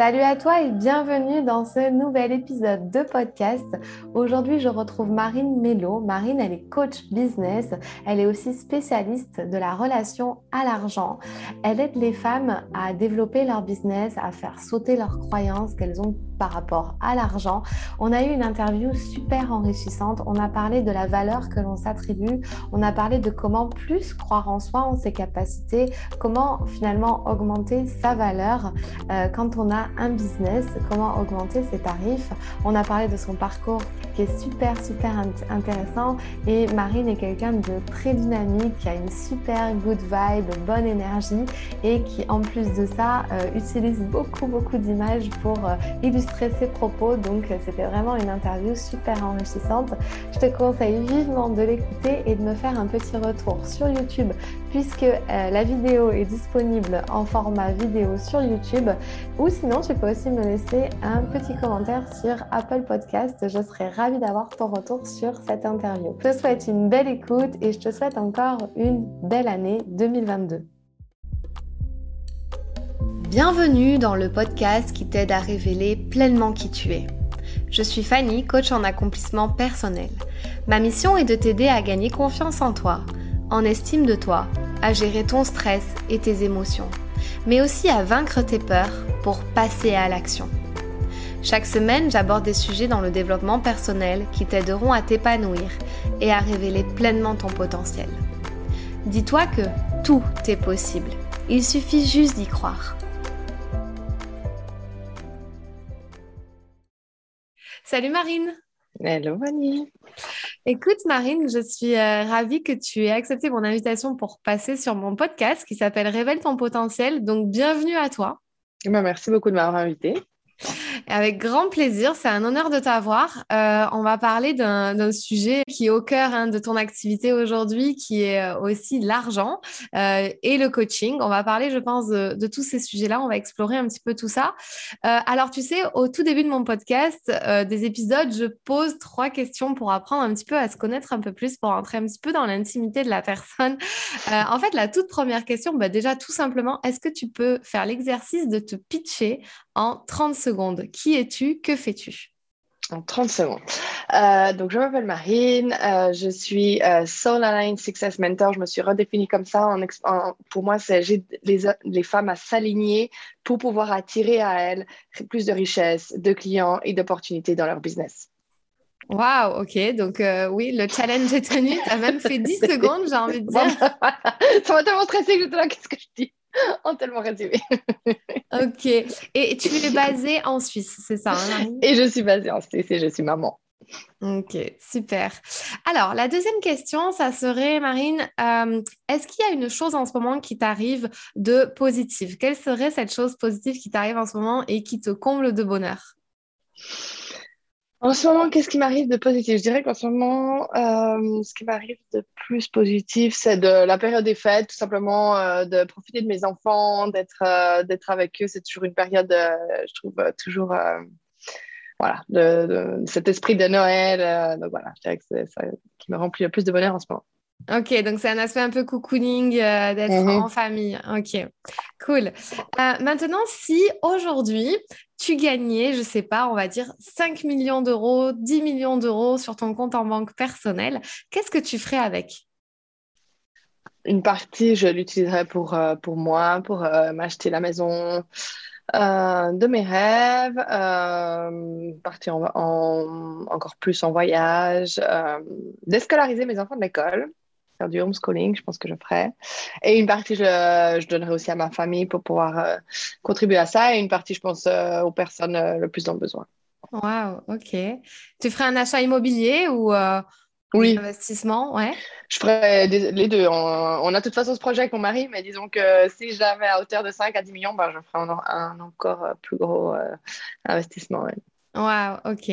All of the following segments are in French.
Salut à toi et bienvenue dans ce nouvel épisode de podcast. Aujourd'hui, je retrouve Marine Mello. Marine, elle est coach business. Elle est aussi spécialiste de la relation à l'argent. Elle aide les femmes à développer leur business, à faire sauter leurs croyances qu'elles ont par rapport à l'argent. On a eu une interview super enrichissante. On a parlé de la valeur que l'on s'attribue. On a parlé de comment plus croire en soi, en ses capacités, comment finalement augmenter sa valeur euh, quand on a un business, comment augmenter ses tarifs. On a parlé de son parcours super, super intéressant. Et Marine est quelqu'un de très dynamique, qui a une super good vibe, bonne énergie et qui, en plus de ça, euh, utilise beaucoup, beaucoup d'images pour euh, illustrer ses propos. Donc, c'était vraiment une interview super enrichissante. Je te conseille vivement de l'écouter et de me faire un petit retour sur YouTube puisque euh, la vidéo est disponible en format vidéo sur YouTube ou sinon tu peux aussi me laisser un petit commentaire sur Apple Podcast. Je serai ravie d'avoir ton retour sur cette interview. Je te souhaite une belle écoute et je te souhaite encore une belle année 2022. Bienvenue dans le podcast qui t'aide à révéler pleinement qui tu es. Je suis Fanny, coach en accomplissement personnel. Ma mission est de t'aider à gagner confiance en toi en estime de toi, à gérer ton stress et tes émotions, mais aussi à vaincre tes peurs pour passer à l'action. Chaque semaine, j'aborde des sujets dans le développement personnel qui t'aideront à t'épanouir et à révéler pleinement ton potentiel. Dis-toi que tout est possible. Il suffit juste d'y croire. Salut Marine Hello Fanny Écoute, Marine, je suis euh, ravie que tu aies accepté mon invitation pour passer sur mon podcast qui s'appelle Révèle ton potentiel. Donc, bienvenue à toi. Eh ben, merci beaucoup de m'avoir invitée. Avec grand plaisir, c'est un honneur de t'avoir. Euh, on va parler d'un sujet qui est au cœur hein, de ton activité aujourd'hui, qui est euh, aussi l'argent euh, et le coaching. On va parler, je pense, de, tous ces sujets-là. On va explorer un petit peu tout ça. alors, tu sais, au tout début de mon podcast, des épisodes, je pose trois questions pour apprendre un petit peu à se connaître un peu plus, pour entrer un petit peu dans l'intimité de la personne. en fait, la toute première question, bah, déjà, tout simplement, est-ce que tu peux faire l'exercice de te pitcher en 30 secondes qui es-tu? Que fais-tu? En 30 secondes. Euh, donc, je m'appelle Marine, euh, je suis euh, Soul Align Success Mentor. Je me suis redéfinie comme ça. En, pour moi, c'est j'ai les, les, femmes à s'aligner pour pouvoir attirer à elles plus de richesses, de clients et d'opportunités dans leur business. Waouh, ok. Donc, oui, le challenge est tenu. Tu as même fait 10 secondes, j'ai envie de dire. ça m'a tellement stressé que j'étais là, qu'est-ce que je dis? En tellement résumé. ok. Et tu es basée en Suisse, c'est ça hein, Et je suis basée en Suisse et je suis maman. Ok, super. Alors, la deuxième question, ça serait, Marine, euh, est-ce qu'il y a une chose en ce moment qui t'arrive de positive? Quelle serait cette chose positive qui t'arrive en ce moment et qui te comble de bonheur? En ce moment, qu'est-ce qui m'arrive de positif? Je dirais qu'en ce moment, euh, ce qui m'arrive de plus positif, c'est de la période des fêtes, tout simplement euh, de profiter de mes enfants, d'être euh, d'être avec eux. C'est toujours une période, je trouve, toujours, voilà, de, cet esprit de Noël. donc voilà, je dirais que c'est ça qui me remplit le plus de bonheur en ce moment. Ok, donc c'est un aspect un peu cocooning d'être mhm. en famille. Ok, cool. maintenant, si aujourd'hui tu gagnais, je sais pas, on va dire 5 millions d'euros, 10 millions d'euros sur ton compte en banque personnel, qu'est-ce que tu ferais avec? Une partie, je l'utiliserais pour, euh, pour moi, pour euh, m'acheter la maison euh, de mes rêves, partir encore plus en voyage, déscolariser mes enfants de l'école faire du homeschooling, je pense que je ferai. Et une partie, je, je donnerai aussi à ma famille pour pouvoir euh, contribuer à ça. Et une partie, je pense, euh, aux personnes euh, le plus dans le besoin. Wow, ok. Tu ferais un achat immobilier ou oui. un investissement? Ouais. Je ferais les deux. On, a de toute façon ce projet avec mon mari, mais disons que si j'avais à hauteur de 5 à 10 millions, ben, je ferais un, encore plus gros investissement. Wow, ok,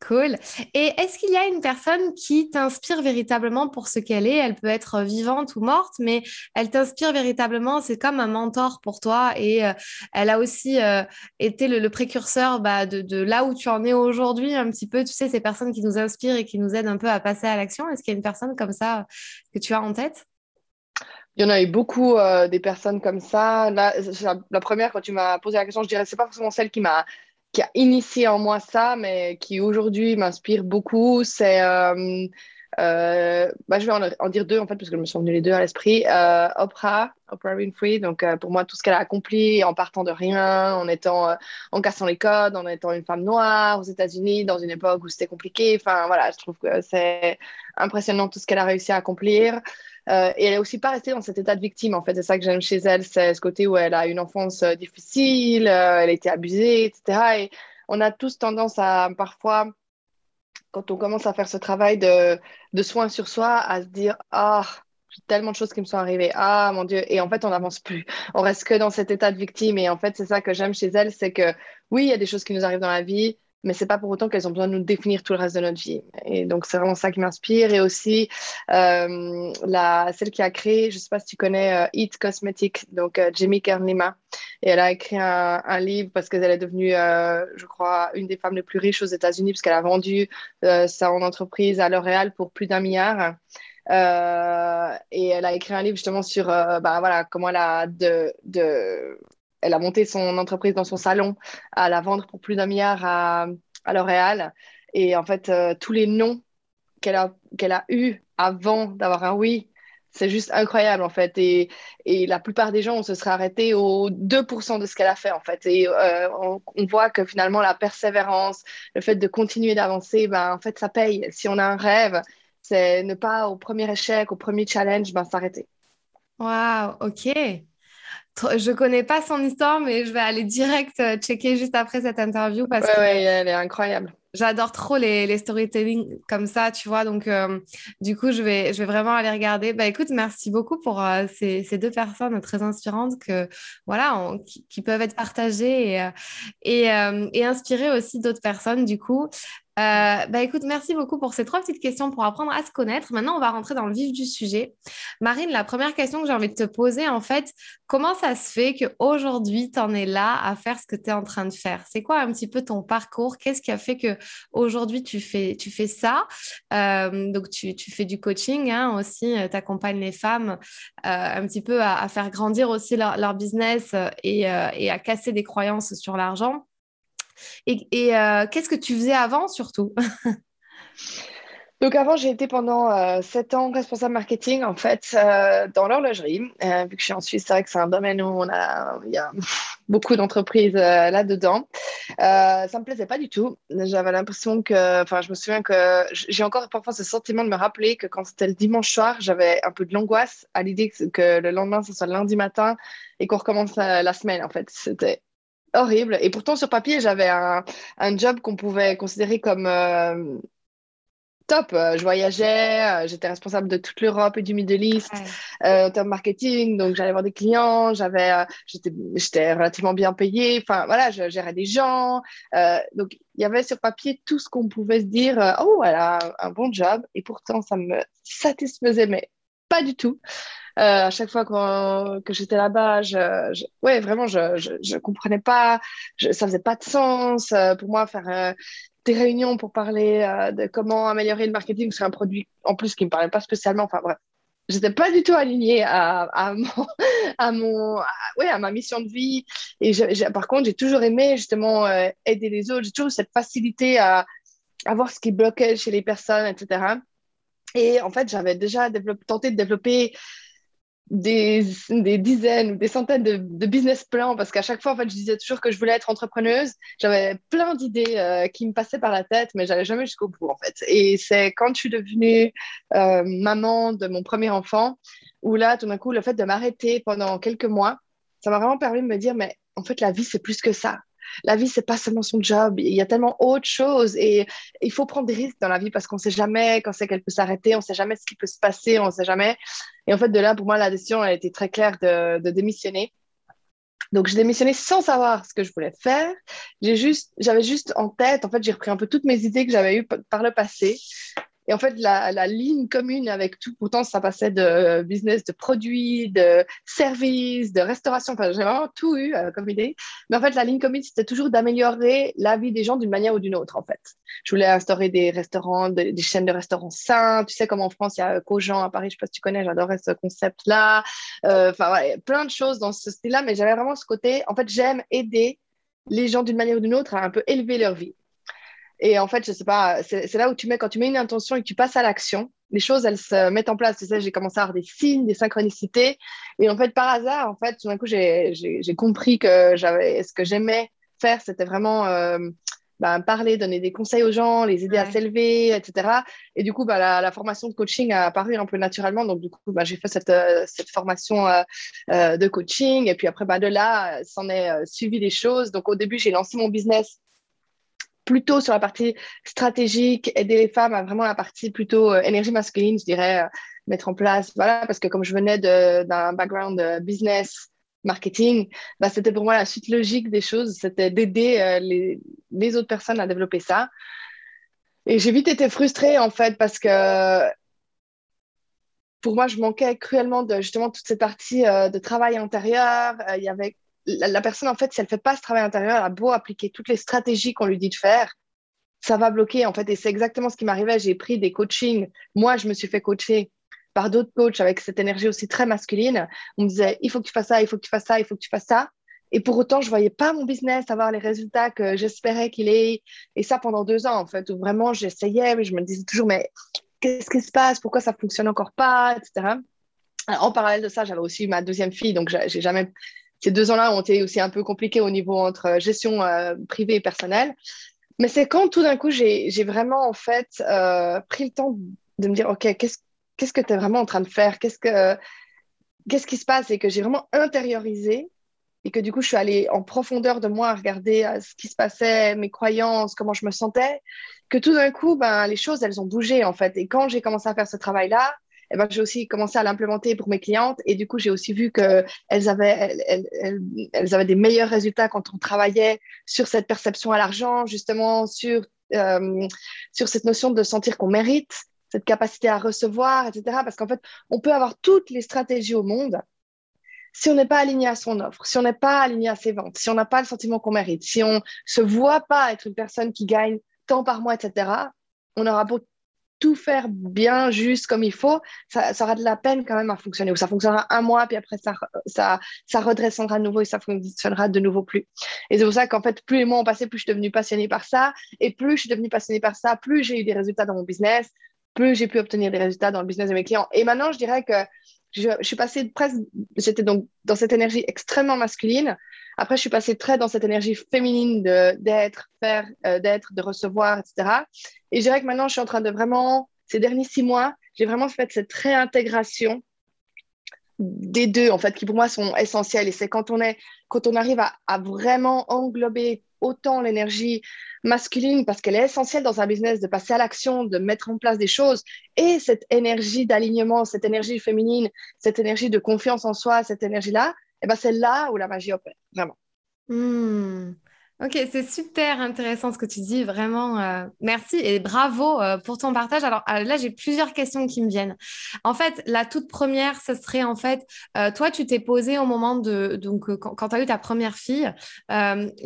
cool. Et est-ce qu'il y a une personne qui t'inspire véritablement pour ce qu'elle est? Elle peut être vivante ou morte, mais elle t'inspire véritablement. C'est comme un mentor pour toi et euh, elle a aussi euh, été le, précurseur bah, de, là où tu en es aujourd'hui, un petit peu. Tu sais, ces personnes qui nous inspirent et qui nous aident un peu à passer à l'action. Est-ce qu'il y a une personne comme ça que tu as en tête? Il y en a eu beaucoup euh, des personnes comme ça. Là, la, première, quand tu m'as posé la question, je dirais c'est pas forcément celle qui m'a qui a initié en moi ça, mais qui aujourd'hui m'inspire beaucoup. C'est euh, euh, bah, je vais en, dire deux en fait parce que je me sont venues les deux à l'esprit. Euh, Oprah, Oprah Winfrey. Donc euh, pour moi tout ce qu'elle a accompli en partant de rien, en étant, en cassant les codes, en étant une femme noire aux États-Unis dans une époque où c'était compliqué. Enfin voilà, je trouve que c'est impressionnant tout ce qu'elle a réussi à accomplir. et elle est aussi pas restée dans cet état de victime. En fait, c'est ça que j'aime chez elle, c'est ce côté où elle a une enfance difficile, elle a été abusée, etc. Et on a tous tendance à parfois quand on commence à faire ce travail de, soin sur soi, à se dire Ah, j'ai tellement de choses qui me sont arrivées. Ah, mon Dieu. Et en fait, on n'avance plus. On reste que dans cet état de victime. Et en fait, c'est ça que j'aime chez elle c'est que oui, il y a des choses qui nous arrivent dans la vie, mais c'est pas pour autant qu'elles ont besoin de nous définir tout le reste de notre vie. Et donc, c'est vraiment ça qui m'inspire. Et aussi, euh, la, celle qui a créé, je sais pas si tu connais euh, Eat Cosmetics, donc euh, Jamie Kernlima. Et elle a écrit un, livre parce qu'elle est devenue, je crois, une des femmes les plus riches aux États-Unis, parce qu'elle a vendu sa entreprise à L'Oréal pour plus d'un milliard. et elle a écrit un livre justement sur bah, voilà, comment elle a de, de elle a monté son entreprise dans son salon à la vendre pour plus d'un milliard à, L'Oréal. Et en fait, euh, tous les noms qu'elle a, a eus avant d'avoir un oui, c'est juste incroyable en fait. Et, et, la plupart des gens, on se serait arrêté aux 2% de ce qu'elle a fait en fait. Et euh, on, voit que finalement, la persévérance, le fait de continuer d'avancer, ben, en fait, ça paye. Si on a un rêve, c'est ne pas au premier échec, au premier challenge, ben, s'arrêter. Waouh, ok. Je connais pas son histoire, mais je vais aller direct euh, checker juste après cette interview parce que elle est incroyable. J'adore trop les, les, storytelling comme ça, tu vois. Donc, euh, du coup, je vais, je vais vraiment aller regarder. Bah, écoute, merci beaucoup pour euh, ces, ces, deux personnes très inspirantes que, voilà, qui, peuvent être partagées et, et, et inspirer aussi d'autres personnes, du coup. Euh, bah écoute, merci beaucoup pour ces trois petites questions pour apprendre à se connaître. Maintenant, on va rentrer dans le vif du sujet. Marine, la première question que j'ai envie de te poser, en fait, comment ça se fait qu'aujourd'hui, tu en es là à faire ce que tu es en train de faire? C'est quoi un petit peu ton parcours? Qu'est-ce qui a fait qu'aujourd'hui, tu fais, tu fais ça? Euh, Donc, tu, tu, fais du coaching hein, aussi, euh, tu accompagnes les femmes un petit peu à, faire grandir aussi leur, leur business et, et à casser des croyances sur l'argent. Et, euh, qu'est-ce que tu faisais avant surtout? Donc avant, j'ai été pendant euh, sept ans responsable marketing en fait euh, dans l'horlogerie. vu que je suis en Suisse, c'est vrai que c'est un domaine où on a, il y a beaucoup d'entreprises là-dedans. ça me plaisait pas du tout. J'avais l'impression que, enfin, je me souviens que j'ai encore parfois ce sentiment de me rappeler que quand c'était le dimanche soir, j'avais un peu de l'angoisse à l'idée que, le lendemain, ce soit lundi matin et qu'on recommence la semaine en fait. C'était horrible. Et pourtant, sur papier, j'avais un, un, job qu'on pouvait considérer comme euh, top. Euh, je voyageais, euh, j'étais responsable de toute l'Europe et du Middle East en termes marketing. Donc, j'allais voir des clients, j'avais, j'étais relativement bien payée. Enfin, voilà, je gérais des gens. donc, il y avait sur papier tout ce qu'on pouvait se dire oh, voilà, un bon job. Et pourtant, ça me satisfaisait, mais pas du tout. Euh, à chaque fois que j'étais là-bas, je, ouais, vraiment, je, je, comprenais pas, ça faisait pas de sens euh, pour moi faire euh, des réunions pour parler de comment améliorer le marketing sur un produit en plus qui me parlait pas spécialement. Enfin bref, j'étais pas du tout alignée à, à mon, à, mon ouais, à ma mission de vie. Et par contre, j'ai toujours aimé justement aider les autres. J'ai toujours cette facilité à, à voir ce qui bloquait chez les personnes, etc. Et en fait, j'avais déjà tenté de développer des, dizaines ou des centaines de, business plans parce qu'à chaque fois, en fait, je disais toujours que je voulais être entrepreneuse. J'avais plein d'idées euh, qui me passaient par la tête, mais j'allais jamais jusqu'au bout, en fait. Et c'est quand je suis devenue euh, maman de mon premier enfant où là, tout d'un coup, le fait de m'arrêter pendant quelques mois, ça m'a vraiment permis de me dire, mais en fait, la vie, c'est plus que ça la vie, c'est pas seulement son job. Il y a tellement autre chose et il faut prendre des risques dans la vie parce qu'on sait jamais quand c'est qu'elle peut s'arrêter, on sait jamais ce qui peut se passer, on sait jamais. Et en fait, de là, pour moi, la décision a été très claire de, démissionner. Donc, j'ai démissionné sans savoir ce que je voulais faire. Juste, j'avais juste en tête, en fait, j'ai repris un peu toutes mes idées que j'avais eues par le passé Et en fait, la, ligne commune avec tout, pourtant, ça passait de business, de produits, de services, de restauration. Enfin, j'ai vraiment tout eu euh, comme idée. Mais en fait, la ligne commune, c'était toujours d'améliorer la vie des gens d'une manière ou d'une autre, en fait. Je voulais instaurer des restaurants, des, chaînes de restaurants sains. Tu sais, comme en France, il y a Cogent à Paris, je ne sais pas si tu connais, j'adorais ce concept-là. Euh, enfin, plein de choses dans ce style-là. Mais j'avais vraiment ce côté, en fait, j'aime aider les gens d'une manière ou d'une autre à un peu élever leur vie. Et en fait, je sais pas, c'est là où tu mets, quand tu mets une intention et que tu passes à l'action, les choses, elles se mettent en place. Tu sais, j'ai commencé à avoir des signes, des synchronicités. Et en fait, par hasard, en fait, tout d'un coup, j'ai compris que j'avais, ce que j'aimais faire, c'était vraiment euh, ben, parler, donner des conseils aux gens, les aider à s'élever, etc. Et du coup, bah, la, formation de coaching a apparu un peu naturellement. Donc, du coup, bah, j'ai fait cette, euh, cette formation euh, de coaching. Et puis après, de là, s'en est suivi des choses. Donc, au début, j'ai lancé mon business plutôt sur la partie stratégique, aider les femmes à vraiment la partie plutôt euh, énergie masculine, je dirais, euh, mettre en place, voilà, parce que comme je venais d'un background euh, business, marketing, bah, c'était pour moi la suite logique des choses, c'était d'aider les, les, autres personnes à développer ça. Et j'ai vite été frustrée, en fait, parce que pour moi, je manquais cruellement de justement toute cette partie de travail intérieur. Il y avait la, personne, en fait, si elle ne fait pas ce travail intérieur, elle a beau appliquer toutes les stratégies qu'on lui dit de faire, ça va bloquer, en fait. Et c'est exactement ce qui m'arrivait. J'ai pris des coachings. Moi, je me suis fait coacher par d'autres coachs avec cette énergie aussi très masculine. On me disait, il faut que tu fasses ça, il faut que tu fasses ça, il faut que tu fasses ça. Et pour autant, je ne voyais pas mon business avoir les résultats que j'espérais qu'il ait. Et ça pendant deux ans, en fait, où vraiment j'essayais, mais je me disais toujours, mais qu'est-ce qui se passe? Pourquoi ça ne fonctionne encore pas? Etc. en parallèle de ça, j'avais aussi ma deuxième fille, donc j'ai jamais ces deux ans-là ont été aussi un peu compliqués au niveau entre gestion euh, privée et personnelle. Mais c'est quand tout d'un coup, j'ai vraiment en fait euh, pris le temps de me dire, OK, qu'est-ce que tu es vraiment en train de faire? Qu'est-ce que qu'est-ce qui se passe? Et que j'ai vraiment intériorisé et que du coup, je suis allée en profondeur de moi à regarder euh, ce qui se passait, mes croyances, comment je me sentais, que tout d'un coup, ben, les choses, elles ont bougé en fait. Et quand j'ai commencé à faire ce travail-là, eh ben, j'ai aussi commencé à l'implémenter pour mes clientes. Et du coup, j'ai aussi vu qu'elles avaient, elles, elles, avaient des meilleurs résultats quand on travaillait sur cette perception à l'argent, justement sur, euh, sur cette notion de sentir qu'on mérite, cette capacité à recevoir, etc. Parce qu'en fait, on peut avoir toutes les stratégies au monde. Si on n'est pas aligné à son offre, si on n'est pas aligné à ses ventes, si on n'a pas le sentiment qu'on mérite, si on ne se voit pas être une personne qui gagne tant par mois, etc., on aura beau tout faire bien, juste comme il faut, ça, aura de la peine quand même à fonctionner. Ou ça fonctionnera un mois, puis après, ça, ça, ça redressera de nouveau et ça fonctionnera de nouveau plus. Et c'est pour ça qu'en fait, plus les mois ont passé, plus je suis devenue passionnée par ça. Et plus je suis devenue passionnée par ça, plus j'ai eu des résultats dans mon business, plus j'ai pu obtenir des résultats dans le business de mes clients. Et maintenant, je dirais que je, suis passée presque, j'étais donc dans cette énergie extrêmement masculine. Après, je suis passée très dans cette énergie féminine d'être, faire, euh, d'être, de recevoir, etc. Et je dirais que maintenant, je suis en train de vraiment, ces derniers six mois, j'ai vraiment fait cette réintégration des deux, en fait, qui pour moi sont essentiels. Et c'est quand on, quand on arrive à vraiment englober autant l'énergie masculine parce qu'elle est essentielle dans un business de passer à l'action, de mettre en place des choses et cette énergie d'alignement, cette énergie féminine, cette énergie de confiance en soi, cette énergie-là, et eh ben c'est là où la magie opère, vraiment. Hmm. Ok, c'est super intéressant ce que tu dis, vraiment. Euh, merci et bravo euh, pour ton partage. Alors euh, là, j'ai plusieurs questions qui me viennent. En fait, la toute première, ce serait en fait, toi, tu t'es posé au moment de, donc quand, quand tu as eu ta première fille,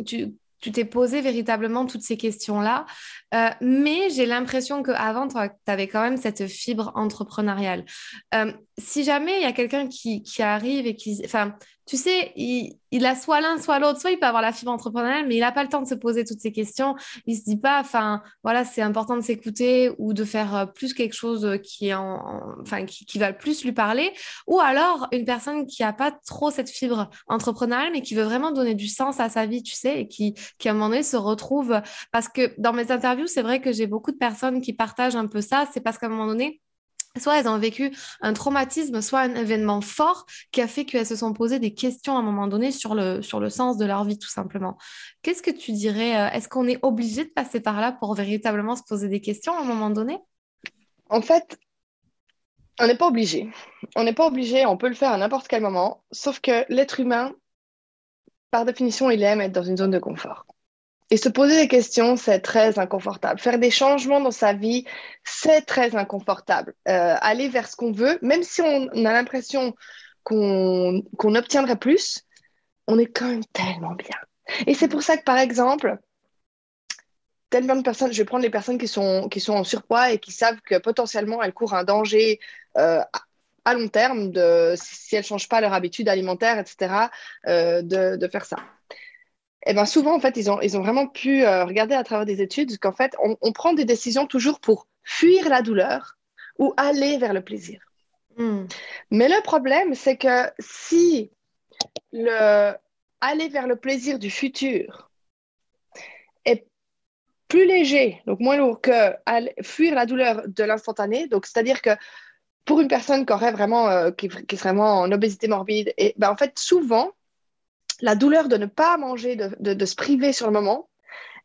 tu tu t'es posé véritablement toutes ces questions-là. Euh, mais j'ai l'impression qu'avant, tu avais quand même cette fibre entrepreneuriale. Euh, si jamais il y a quelqu'un qui, arrive et qui... Enfin, tu sais, il, a soit l'un, soit l'autre, soit il peut avoir la fibre entrepreneuriale, mais il n'a pas le temps de se poser toutes ces questions. Il se dit pas, enfin, voilà, c'est important de s'écouter ou de faire euh, plus quelque chose qui, en, enfin, qui, va plus lui parler. Ou alors, une personne qui n'a pas trop cette fibre entrepreneuriale, mais qui veut vraiment donner du sens à sa vie, tu sais, et qui, qui à un moment donné se retrouve. Parce que dans mes interviews, c'est vrai que j'ai beaucoup de personnes qui partagent un peu ça. C'est parce qu'à un moment donné, soit elles ont vécu un traumatisme, soit un événement fort qui a fait qu'elles se sont posées des questions à un moment donné sur le, sur le sens de leur vie, tout simplement. Qu'est-ce que tu dirais euh, Est-ce qu'on est obligé de passer par là pour véritablement se poser des questions à un moment donné? En fait, on n'est pas obligé. On n'est pas obligé, on peut le faire à n'importe quel moment, sauf que l'être humain, par définition, il aime être dans une zone de confort. Et se poser des questions, c'est très inconfortable. Faire des changements dans sa vie, c'est très inconfortable. Euh, aller vers ce qu'on veut, même si on a l'impression qu'on obtiendrait plus, on est quand même tellement bien. Et c'est pour ça que, par exemple, tellement de personnes, je vais prendre les personnes qui sont, qui sont en surpoids et qui savent que potentiellement elles courent un danger euh, à long terme de, si elles ne changent pas leur habitude alimentaire, etc., euh, de, de, faire ça eh ben souvent, en fait, ils ont, ils ont vraiment pu euh, regarder à travers des études qu'en fait, on, prend des décisions toujours pour fuir la douleur ou aller vers le plaisir. Hmm. Mais le problème, c'est que si le aller vers le plaisir du futur est plus léger, donc moins lourd que fuir la douleur de l'instantané, donc c'est-à-dire que pour une personne qui aurait vraiment, euh, qui, qui, serait vraiment en obésité morbide, et ben en fait souvent la douleur de ne pas manger, de, se priver sur le moment,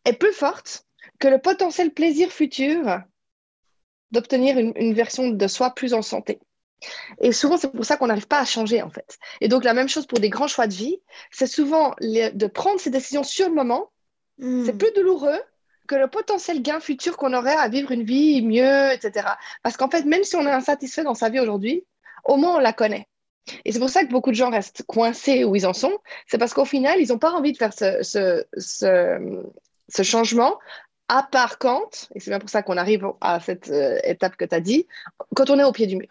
est plus forte que le potentiel plaisir futur d'obtenir une, version de soi plus en santé. Et souvent, c'est pour ça qu'on n'arrive pas à changer, en fait. Et donc, la même chose pour des grands choix de vie, c'est souvent de prendre ces décisions sur le moment. Hmm. C'est plus douloureux que le potentiel gain futur qu'on aurait à vivre une vie mieux, etc. Parce qu'en fait, même si on est insatisfait dans sa vie aujourd'hui, au moins on la connaît. Et c'est pour ça que beaucoup de gens restent coincés où ils en sont. C'est parce qu'au final, ils n'ont pas envie de faire ce, changement, à part quand, et c'est bien pour ça qu'on arrive à cette euh, étape que tu as dit, quand on est au pied du mur.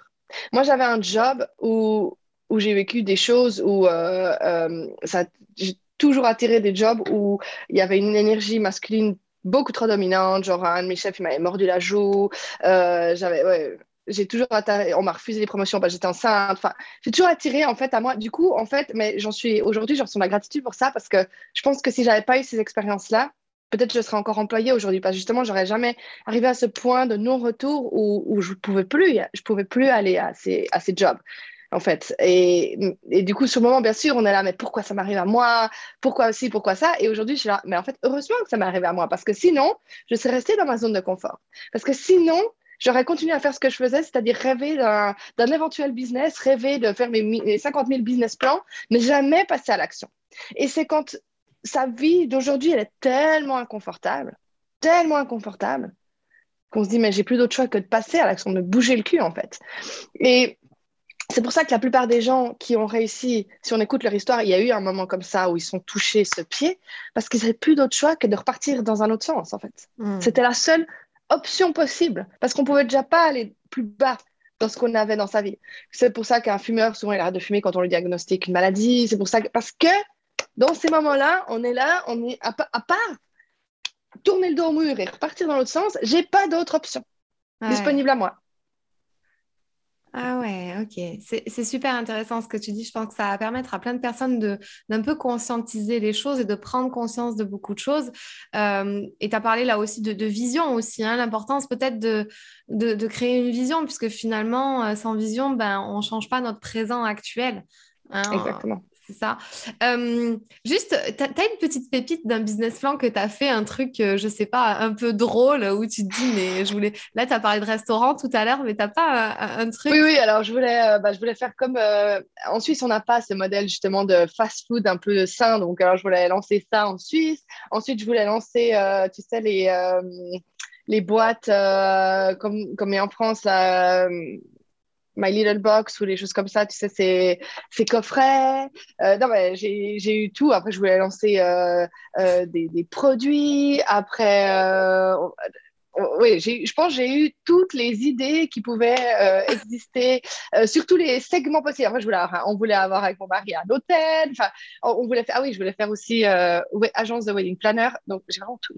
Moi, j'avais un job où, où j'ai vécu des choses où euh, euh, j'ai toujours attiré des jobs où il y avait une énergie masculine beaucoup trop dominante. Genre, un de mes chefs, il m'avait mordu la joue. j'avais, ouais, j'ai toujours attiré, on m'a refusé les promotions parce que j'étais enceinte. Enfin, j'ai toujours attiré en fait à moi. Du coup, en fait, mais j'en suis aujourd'hui, j'en ressens la gratitude pour ça parce que je pense que si j'avais pas eu ces expériences-là, peut-être je serais encore employée aujourd'hui parce que justement, j'aurais jamais arrivé à ce point de non-retour où, où je pouvais plus, je pouvais plus aller à ces, jobs. En fait. Et, du coup, sur le moment, bien sûr, on est là, mais pourquoi ça m'arrive à moi? Pourquoi aussi Pourquoi ça? Et aujourd'hui, je suis là, mais en fait, heureusement que ça m'est arrivé à moi, parce que sinon, je serais restée dans ma zone de confort. Parce que sinon, j'aurais continué à faire ce que je faisais, c'est-à-dire rêver d'un éventuel business, rêver de faire mes, 50 000 business plans, mais jamais passer à l'action. Et c'est quand sa vie d'aujourd'hui, elle est tellement inconfortable, tellement inconfortable, qu'on se dit, mais j'ai plus d'autre choix que de passer à l'action, de bouger le cul, en fait. Et c'est pour ça que la plupart des gens qui ont réussi, si on écoute leur histoire, il y a eu un moment comme ça où ils sont touchés ce pied, parce qu'ils n'avaient plus d'autre choix que de repartir dans un autre sens, en fait. Hmm. C'était la seule option possible parce qu'on pouvait déjà pas aller plus bas dans ce qu'on avait dans sa vie. C'est pour ça qu'un fumeur, souvent, il arrête de fumer quand on lui diagnostique une maladie. C'est pour ça que, parce que dans ces moments-là, on est là, on est à, part tourner le dos au mur et repartir dans l'autre sens, j'ai pas d'autre option disponible à moi. Ah ouais, ok. C'est super intéressant ce que tu dis. Je pense que ça va permettre à plein de personnes d'un peu conscientiser les choses et de prendre conscience de beaucoup de choses. Euh, et tu as parlé là aussi de, vision aussi, hein, l'importance peut-être de, de, créer une vision, puisque finalement, euh, sans vision, ben, on ne change pas notre présent actuel. Hein. Exactement ça. juste, tu as, une petite pépite d'un business plan que tu as fait, un truc, je je sais pas, un peu drôle, où tu te dis, mais je voulais. Là, tu as parlé de restaurant tout à l'heure, mais tu pas un, truc? Oui, oui, alors je voulais, euh, bah, je voulais faire comme. Euh, en Suisse, on n'a pas ce modèle justement de fast-food un peu sain, donc alors je voulais lancer ça en Suisse. Ensuite, je voulais lancer, euh, tu sais, les. les boîtes comme, comme en France, My Little Box ou les choses comme ça, tu sais, c'est ces coffrets. Euh, non, mais j'ai eu tout. Après, je voulais lancer euh, euh, des, des, produits. Après, oui, je pense que j'ai eu toutes les idées qui pouvaient exister sur tous les segments possibles. Après, je voulais on voulait avoir avec mon mari un hôtel. Enfin, on voulait faire, ah oui, je voulais faire aussi agence de wedding planner. Donc, j'ai vraiment tout.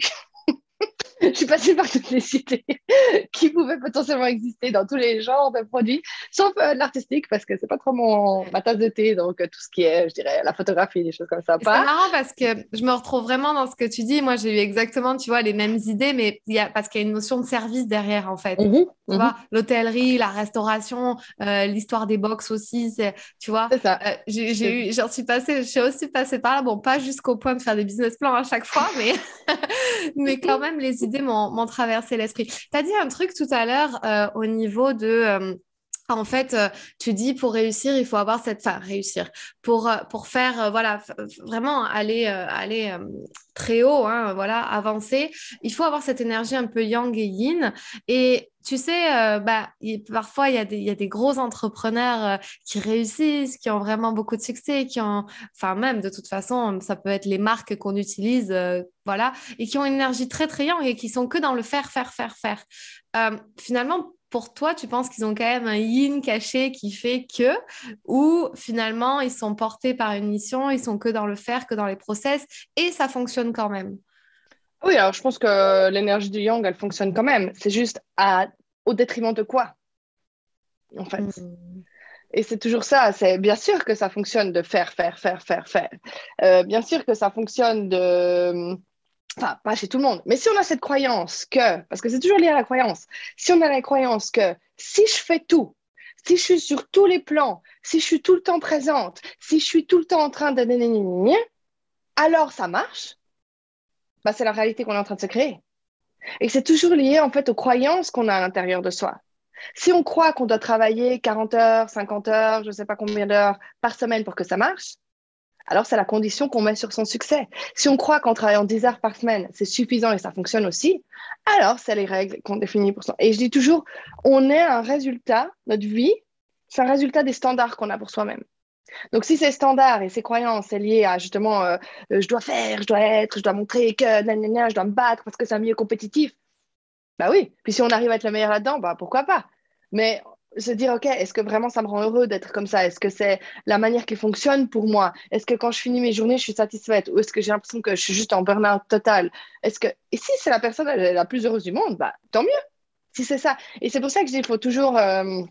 je suis passée par toutes les idées qui pouvaient potentiellement exister dans tous les genres de produits, sauf euh, l'artistique, parce que c'est pas trop mon, ma tasse de thé, donc euh, tout ce qui est, je dirais, la photographie, des choses comme ça. C'est marrant parce que je me retrouve vraiment dans ce que tu dis. Moi, j'ai eu exactement, tu vois, les mêmes idées, mais y a, parce qu'il y a une notion de service derrière, en fait. Mhm, tu vois, l'hôtellerie, la restauration, euh, l'histoire des box aussi, tu vois. C'est ça. j'ai eu, j'en suis passée, je suis aussi passée par là. Bon, pas jusqu'au point de faire des business plans à chaque fois, mais, mais quand même, les idées m'ont traversé l'esprit. Tu as dit un truc tout à l'heure euh, au niveau de... En fait, euh, tu dis pour réussir, il faut avoir cette, enfin réussir, pour, euh, pour faire, euh, voilà, vraiment aller, aller très haut, hein, voilà, avancer, il faut avoir cette énergie un peu yang et yin. Et tu sais, bah, parfois, il y, y a des gros entrepreneurs qui réussissent, qui ont vraiment beaucoup de succès, qui ont, enfin même de toute façon, ça peut être les marques qu'on utilise, voilà, et qui ont une énergie très, très yang et qui sont que dans le faire, faire, faire, faire. finalement, pour toi, tu penses qu'ils ont quand même un yin caché qui fait que, ou finalement, ils sont portés par une mission, ils sont que dans le faire, que dans les process, et ça fonctionne quand même? Oui, alors je pense que l'énergie du yang, elle fonctionne quand même. C'est juste à, au détriment de quoi, en fait? Hmm. Et c'est toujours ça. C'est bien sûr que ça fonctionne de faire, faire, faire, faire, faire. Euh, bien sûr que ça fonctionne de enfin, pas chez tout le monde, mais si on a cette croyance que, parce que c'est toujours lié à la croyance, si on a la croyance que si je fais tout, si je suis sur tous les plans, si je suis tout le temps présente, si je suis tout le temps en train de alors ça marche, bah, c'est la réalité qu'on est en train de se créer. Et c'est toujours lié en fait aux croyances qu'on a à l'intérieur de soi. Si on croit qu'on doit travailler 40 heures, 50 heures, je ne sais pas combien d'heures par semaine pour que ça marche, alors c'est la condition qu'on met sur son succès. Si on croit qu'en travaillant 10 heures par semaine, c'est suffisant et ça fonctionne aussi, alors c'est les règles qu'on définit pour ça. Et je dis toujours, on est un résultat, notre vie, c'est un résultat des standards qu'on a pour soi-même. Donc, si ces standards et ces croyances sont liées à justement euh, euh, je dois faire, je dois être, je dois montrer que je dois me battre parce que c'est un milieu compétitif, bah oui. Puis si on arrive à être le meilleur là-dedans, bah pourquoi pas. Mais se dire, OK, est-ce que vraiment ça me rend heureux d'être comme ça? Est-ce que c'est la manière qui fonctionne pour moi? Est-ce que quand je finis mes journées, je suis satisfaite? Ou est-ce que j'ai l'impression que je suis juste en burn-out total? Est-ce que... Et si c'est la personne la plus heureuse du monde, bah, tant mieux, si c'est ça. Et c'est pour ça que je dis, il faut toujours... Euh,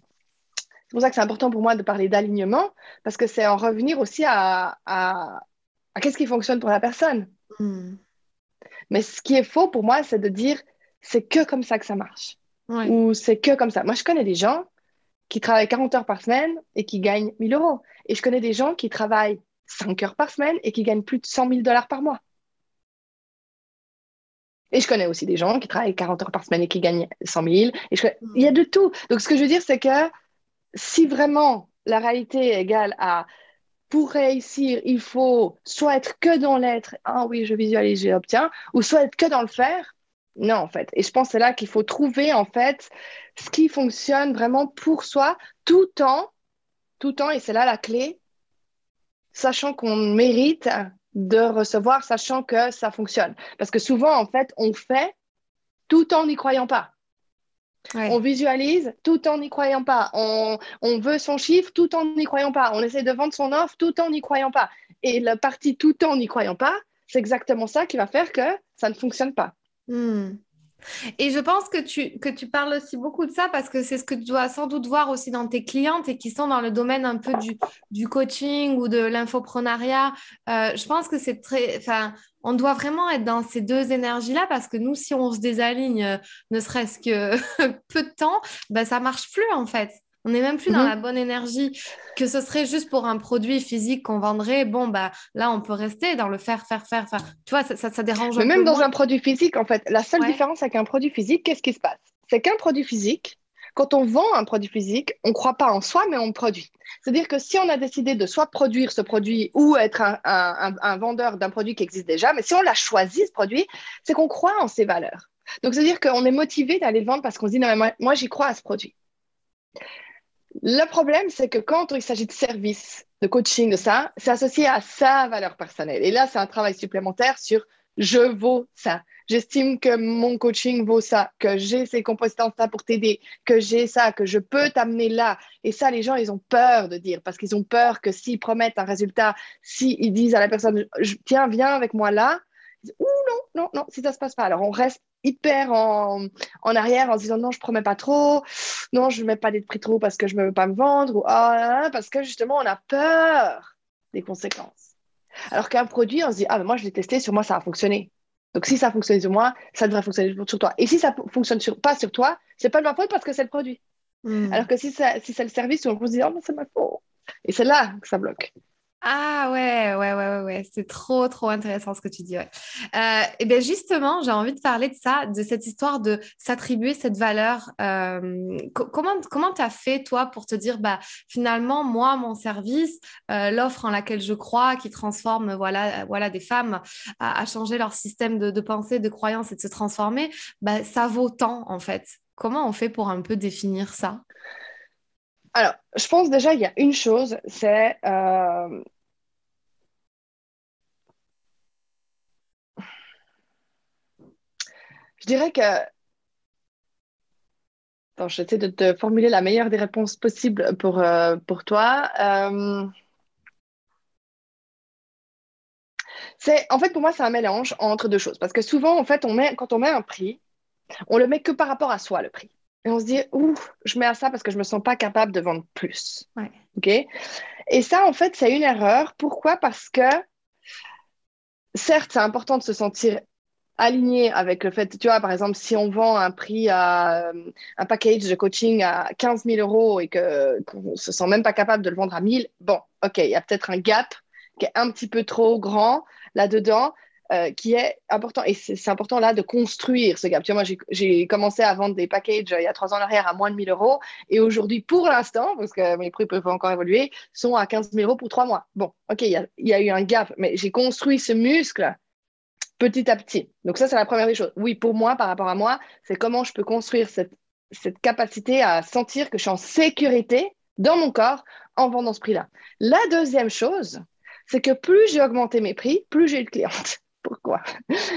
c'est pour ça que c'est important pour moi de parler d'alignement, parce que c'est en revenir aussi à, à, qu'est-ce qui fonctionne pour la personne. Hmm. Mais ce qui est faux pour moi, c'est de dire, c'est que comme ça que ça marche. Ou c'est que comme ça. Moi, je connais des gens qui travaillent 40 heures par semaine et qui gagnent 1000 euros. Et je connais des gens qui travaillent 5 heures par semaine et qui gagnent plus de 100 000 dollars par mois. Et je connais aussi des gens qui travaillent 40 heures par semaine et qui gagnent 100 000. Et Il y a de tout. Donc, ce que je veux dire, c'est que si vraiment la réalité est égale à pour réussir, il faut soit être que dans l'être, ah oui, je visualise, j'obtiens, ou soit être que dans le faire, non, en fait. Et je pense que c'est là qu'il faut trouver, en fait, ce qui fonctionne vraiment pour soi, tout en, tout en, et c'est là la clé, sachant qu'on mérite de recevoir, sachant que ça fonctionne. Parce que souvent, en fait, on fait tout en n'y croyant pas. On visualise tout en n'y croyant pas. On, on, veut son chiffre tout en n'y croyant pas. On essaie de vendre son offre tout en n'y croyant pas. Et la partie tout en n'y croyant pas, c'est exactement ça qui va faire que ça ne fonctionne pas. Hmm. Et je pense que tu, que tu parles aussi beaucoup de ça parce que c'est ce que tu dois sans doute voir aussi dans tes clientes et qui sont dans le domaine un peu du, coaching ou de l'infoprenariat. Euh, je pense que c'est très. Enfin, on doit vraiment être dans ces deux énergies-là parce que nous, si on se désaligne, euh, ne serait-ce que peu de temps, ben, ça marche plus en fait. On n'est même plus dans mhm. la bonne énergie. Que ce serait juste pour un produit physique qu'on vendrait, bon, bah, là, on peut rester dans le faire, faire, faire, faire. Tu vois, ça, ça, dérange Mais même dans un produit physique, en fait, la seule différence avec un produit physique, qu'est-ce qui se passe? C'est qu'un produit physique, quand on vend un produit physique, on ne croit pas en soi, mais on produit. C'est-à-dire que si on a décidé de soit produire ce produit ou être un, un vendeur d'un produit qui existe déjà, mais si on l'a choisi, ce produit, c'est qu'on croit en ses valeurs. Donc, c'est-à-dire qu'on est motivé d'aller le vendre parce qu'on se dit, non, mais moi, moi j'y crois à ce produit. Le problème, c'est que quand il s'agit de service, de coaching, de ça, c'est associé à sa valeur personnelle. Et là, c'est un travail supplémentaire sur je vaux ça. J'estime que mon coaching vaut ça, que j'ai ces compétences-là pour t'aider, que j'ai ça, que je peux t'amener là. Et ça, les gens, ils ont peur de dire parce qu'ils ont peur que s'ils promettent un résultat, s'ils disent à la personne, tiens, viens avec moi là, ou non, non, non, si ça se passe pas. Alors, on reste hyper en, en, arrière en se disant non, je promets pas trop, non, je ne mets pas des prix trop parce que je ne veux pas me vendre, ou ah, parce que justement, on a peur des conséquences. Alors qu'un produit, on se dit, ah, mais moi, je l'ai testé, sur moi, ça a fonctionné. Donc, si ça fonctionne sur moi, ça devrait fonctionner sur toi. Et si ça ne fonctionne sur, pas sur toi, c'est pas de ma faute parce que c'est le produit. Hmm. Alors que si, si c'est le service, on se dit, oh, non, c'est ma faute. Et c'est là que ça bloque. Ah ouais, ouais, ouais, ouais, c'est trop, trop intéressant ce que tu dis. Ouais. Euh, et bien justement, j'ai envie de parler de ça, de cette histoire de s'attribuer cette valeur. Euh, comment comment tu as fait, toi, pour te dire, bah, finalement, moi, mon service, euh, l'offre en laquelle je crois, qui transforme voilà, voilà, des femmes à, changer leur système de, pensée, de croyance et de se transformer, bah, ça vaut tant, en fait. Comment on fait pour un peu définir ça? Alors, je pense déjà, il y a une chose, c'est Je dirais que. Attends, j'essaie de te formuler la meilleure des réponses possibles pour, euh, pour toi. Euh, C'est, en fait, pour moi, c'est un mélange entre deux choses. Parce que souvent, en fait, on met, quand on met un prix, on le met que par rapport à soi, le prix. Et on se dit, ouh, je mets à ça parce que je ne me sens pas capable de vendre plus. OK? Et ça, en fait, c'est une erreur. Pourquoi? Parce que, certes, c'est important de se sentir aligné avec le fait, tu vois, par exemple, si on vend un prix à euh, un package de coaching à 15 000 euros et qu'on ne se sent même pas capable de le vendre à 1000, bon, ok, il y a peut-être un gap qui est un petit peu trop grand là-dedans. Euh, qui est important. Et c'est important là de construire ce gap. Tu vois, moi, j'ai commencé à vendre des packages euh, il y a trois ans en arrière à moins de 1000 euros. Et aujourd'hui, pour l'instant, parce que mes prix peuvent encore évoluer, sont à 15 000 euros pour trois mois. Bon, OK, il y a, eu un gap, mais j'ai construit ce muscle petit à petit. Donc ça, c'est la première des choses. Oui, pour moi, par rapport à moi, c'est comment je peux construire cette, capacité à sentir que je suis en sécurité dans mon corps en vendant ce prix-là. La deuxième chose, c'est que plus j'ai augmenté mes prix, plus j'ai eu de clientes. Pourquoi?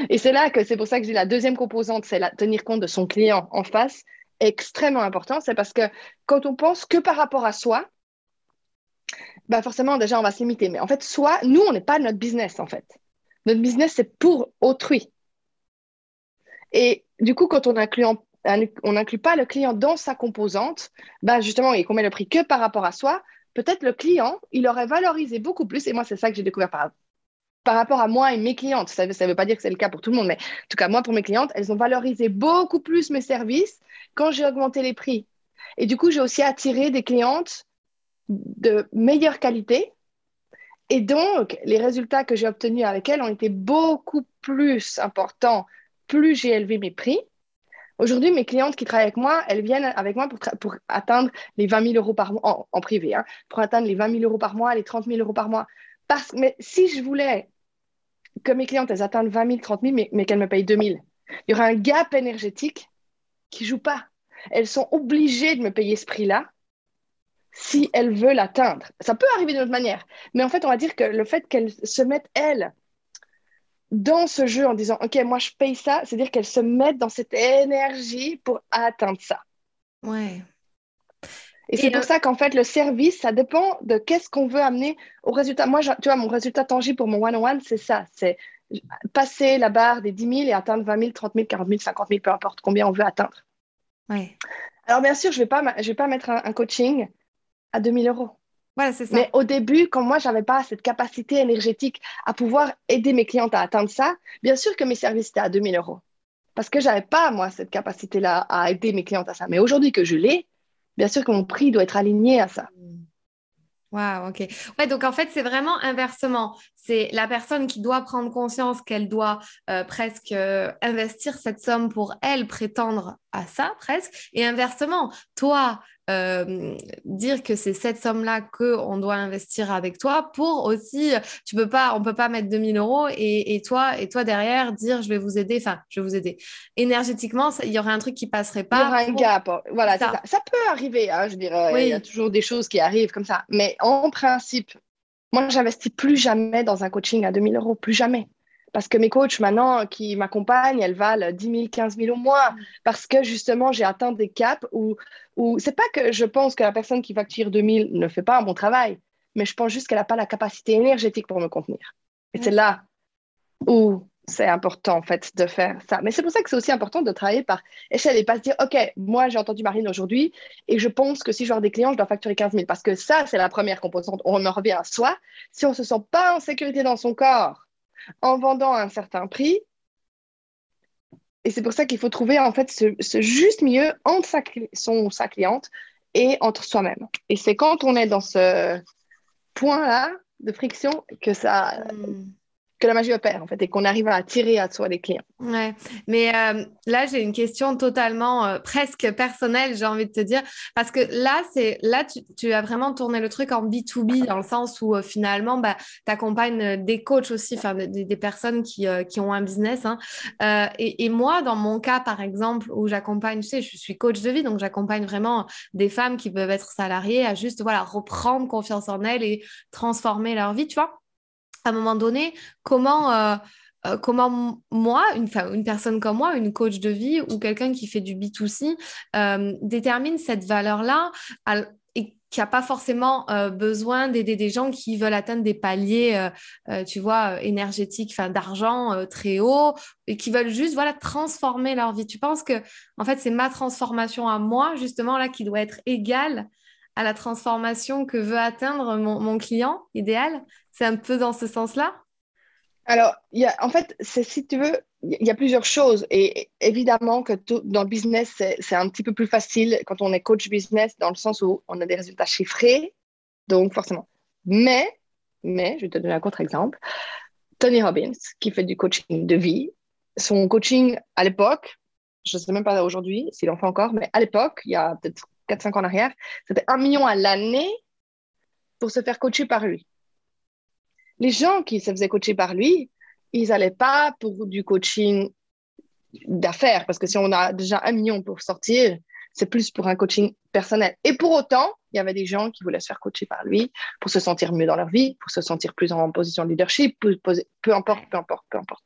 Et c'est là que c'est pour ça que j'ai la deuxième composante, c'est la, tenir compte de son client en face, extrêmement important. C'est parce que quand on pense que par rapport à soi, bah forcément, déjà, on va se limiter. Mais en fait, soi, nous, on n'est pas notre business, en fait. Notre business, c'est pour autrui. Et du coup, quand on inclut on n'inclut pas le client dans sa composante, bah justement, et qu'on met le prix que par rapport à soi, peut-être le client, il aurait valorisé beaucoup plus. Et moi, c'est ça que j'ai découvert par, par rapport à moi et mes clientes. Ça ne veut pas dire que c'est le cas pour tout le monde, mais en tout cas, moi, pour mes clientes, elles ont valorisé beaucoup plus mes services quand j'ai augmenté les prix. Et du coup, j'ai aussi attiré des clientes de meilleure qualité et donc, les résultats que j'ai obtenus avec elle ont été beaucoup plus importants, plus j'ai élevé mes prix. Aujourd'hui, mes clientes qui travaillent avec moi, elles viennent avec moi pour, atteindre les 20 000 euros par mois, en, privé, hein, pour atteindre les 20 000 euros par mois, les 30 000 euros par mois. Parce, mais si je voulais que mes clientes, elles atteignent 20 000, 30 000, mais, mais qu'elles me payent 2 000, il y aura un gap énergétique qui joue pas. Elles sont obligées de me payer ce prix-là si elle veut l'atteindre. Ça peut arriver d'une autre manière, mais en fait, on va dire que le fait qu'elle se mette, elle, dans ce jeu en disant, OK, moi, je paye ça, c'est-à-dire qu'elle se mette dans cette énergie pour atteindre ça. Ouais. Et, c'est pour ça qu'en fait, le service, ça dépend de qu'est-ce qu'on veut amener au résultat. Moi, tu vois, mon résultat tangible pour mon one-on-one, c'est ça. C'est passer la barre des 10 000 et atteindre 20 000, 30 000, 40 000, 50 000, peu importe combien on veut atteindre. Ouais. Alors, bien sûr, je ne vais, pas, je vais pas mettre un coaching à 2000 euros. Voilà, c'est ça. Mais au début, quand moi, je n'avais pas cette capacité énergétique à pouvoir aider mes clientes à atteindre ça, bien sûr que mes services étaient à 2000 euros. Parce que je n'avais pas, moi, cette capacité-là à aider mes clientes à ça. Mais aujourd'hui que je l'ai, bien sûr que mon prix doit être aligné à ça. Wow, ok. Ouais, donc en fait, c'est vraiment inversement. C'est la personne qui doit prendre conscience qu'elle doit euh, presque euh, investir cette somme pour elle, prétendre à ça presque. Et inversement, toi, euh, dire que c'est cette somme-là qu'on doit investir avec toi pour aussi, tu peux pas, on peut pas mettre 2000 euros et, et, toi, et toi derrière dire je vais vous aider, enfin, je vais vous aider. Énergétiquement, il y aurait un truc qui passerait pas. Il y aura un gap, voilà, ça. ça. peut arriver, hein, je dirais, il y a toujours des choses qui arrivent comme ça. Mais en principe, moi, j'investis plus jamais dans un coaching à 2000 euros, plus jamais. Parce que mes coachs maintenant qui m'accompagnent, elles valent 10 000, 15 000 au mois. Parce que justement, j'ai atteint des caps où, où c'est pas que je pense que la personne qui facture 2 000 ne fait pas un bon travail, mais je pense juste qu'elle n'a pas la capacité énergétique pour me contenir. Et c'est là où c'est important en fait de faire ça. Mais c'est pour ça que c'est aussi important de travailler par échelle et pas se dire, OK, moi j'ai entendu Marine aujourd'hui et je pense que si je avoir des clients, je dois facturer 15 000. Parce que ça, c'est la première composante. On en revient à soi. Si on ne se sent pas en sécurité dans son corps, en vendant à un certain prix. Et c'est pour ça qu'il faut trouver en fait ce, juste milieu entre sa, son, sa cliente et entre soi-même. Et c'est quand on est dans ce point-là de friction que ça, hmm que la magie opère en fait et qu'on arrive à attirer à soi des clients. Ouais, mais euh, là j'ai une question totalement euh, presque personnelle, j'ai envie de te dire, parce que là c'est là tu, as vraiment tourné le truc en B2B dans le sens où euh, finalement bah, tu accompagnes des coachs aussi, enfin des, personnes qui, qui, ont un business. Hein. Et, et, moi dans mon cas par exemple où j'accompagne, tu sais, je suis coach de vie, donc j'accompagne vraiment des femmes qui peuvent être salariées à juste voilà reprendre confiance en elles et transformer leur vie, tu vois à un moment donné, comment, euh, euh, comment moi, une, personne comme moi, une coach de vie ou quelqu'un qui fait du B2C, euh, détermine cette valeur-là et qui n'a pas forcément besoin d'aider des gens qui veulent atteindre des paliers, tu vois, énergétiques, d'argent très haut, et qui veulent juste, voilà, transformer leur vie. Tu penses que, en fait, c'est ma transformation à moi, justement, là, qui doit être égale à la transformation que veut atteindre mon client idéal c'est un peu dans ce sens-là Alors, y a, en fait, si tu veux, il y a plusieurs choses. Et évidemment que tout, dans le business, c'est un petit peu plus facile quand on est coach business, dans le sens où on a des résultats chiffrés. Donc, forcément. Mais, mais, je vais te donner un contre-exemple. Tony Robbins, qui fait du coaching de vie, son coaching à l'époque, je ne sais même pas aujourd'hui s'il en fait encore, mais à l'époque, il y a peut-être 4-5 ans en arrière, c'était un million à l'année pour se faire coacher par lui les gens qui se faisaient coacher par lui, ils n'allaient pas pour du coaching d'affaires, parce que si on a déjà un million pour sortir, c'est plus pour un coaching personnel. Et pour autant, il y avait des gens qui voulaient se faire coacher par lui pour se sentir mieux dans leur vie, pour se sentir plus en position de leadership, peu, peu importe, peu importe, peu importe.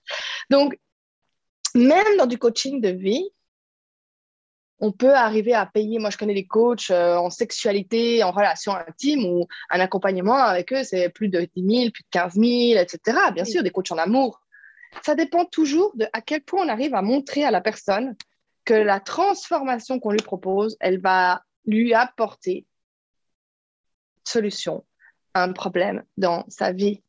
Donc, même dans du coaching de vie, on peut arriver à payer. Moi, je connais des coachs euh, en sexualité, en relation intime, ou un accompagnement avec eux, c'est plus de 10 000, plus de 15 000, etc. Bien sûr, des coachs en amour. Ça dépend toujours de à quel point on arrive à montrer à la personne que la transformation qu'on lui propose, elle va lui apporter solution à un problème dans sa vie.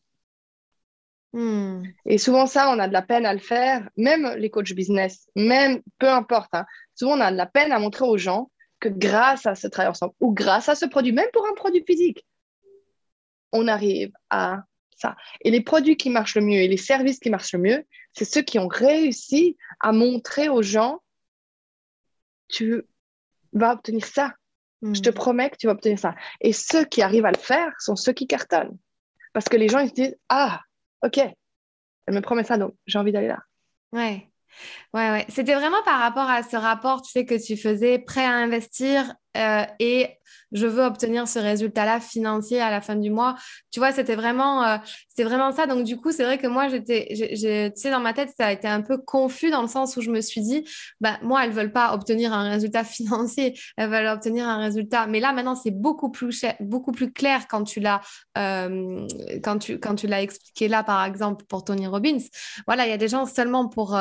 Hmm. Et souvent, ça, on a de la peine à le faire, même les coachs business, même peu importe. Hein. souvent, on a de la peine à montrer aux gens que grâce à ce travail ensemble ou grâce à ce produit, même pour un produit physique, on arrive à ça. Et les produits qui marchent le mieux et les services qui marchent le mieux, c'est ceux qui ont réussi à montrer aux gens tu vas obtenir ça. Je te hmm. promets que tu vas obtenir ça. Et ceux qui arrivent à le faire sont ceux qui cartonnent. Parce que les gens, ils se disent, ah, ok, elle me promet ça, donc j'ai envie d'aller là. Ouais. Ouais, ouais. C'était vraiment par rapport à ce rapport, tu sais, que tu faisais prêt à investir euh, et je veux obtenir ce résultat-là financier à la fin du mois. Tu vois, c'était vraiment, euh, vraiment ça. Donc, du coup, c'est vrai que moi, j'étais, tu sais, dans ma tête, ça a été un peu confus dans le sens où je me suis dit, bah, moi, elles ne veulent pas obtenir un résultat financier, elles veulent obtenir un résultat. Mais là, maintenant, c'est beaucoup plus, beaucoup plus clair quand tu l'as, euh, quand tu, quand tu expliqué là, par exemple, pour Tony Robbins. Voilà, il y a des gens seulement pour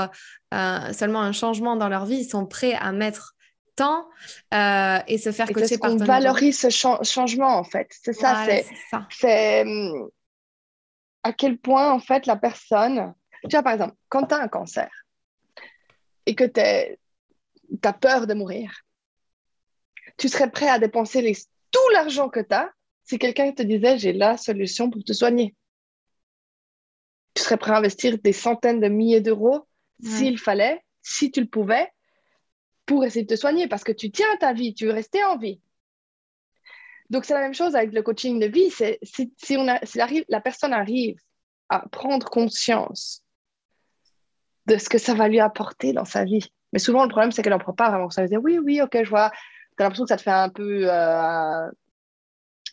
seulement un changement dans leur vie, ils sont prêts à mettre temps euh, et se faire coacher par ton valorise ce changement en fait. C'est ça, c'est hum, à quel point en fait la personne, tu vois par exemple, quand tu as un cancer et que tu as peur de mourir, tu serais prêt à dépenser les, tout l'argent que tu as si quelqu'un te disait j'ai la solution pour te soigner. Tu serais prêt à investir des centaines de milliers d'euros s'il fallait, si tu le pouvais, pour essayer de te soigner parce que tu tiens ta vie, tu veux rester en vie. Donc, c'est la même chose avec le coaching de vie. C'est, si, si, on a, si la personne arrive à prendre conscience de ce que ça va lui apporter dans sa vie. Mais souvent, le problème, c'est qu'elle n'en prend pas vraiment. Ça veut dire, oui, oui, ok, je vois. Tu as l'impression que ça te fait un peu. Euh,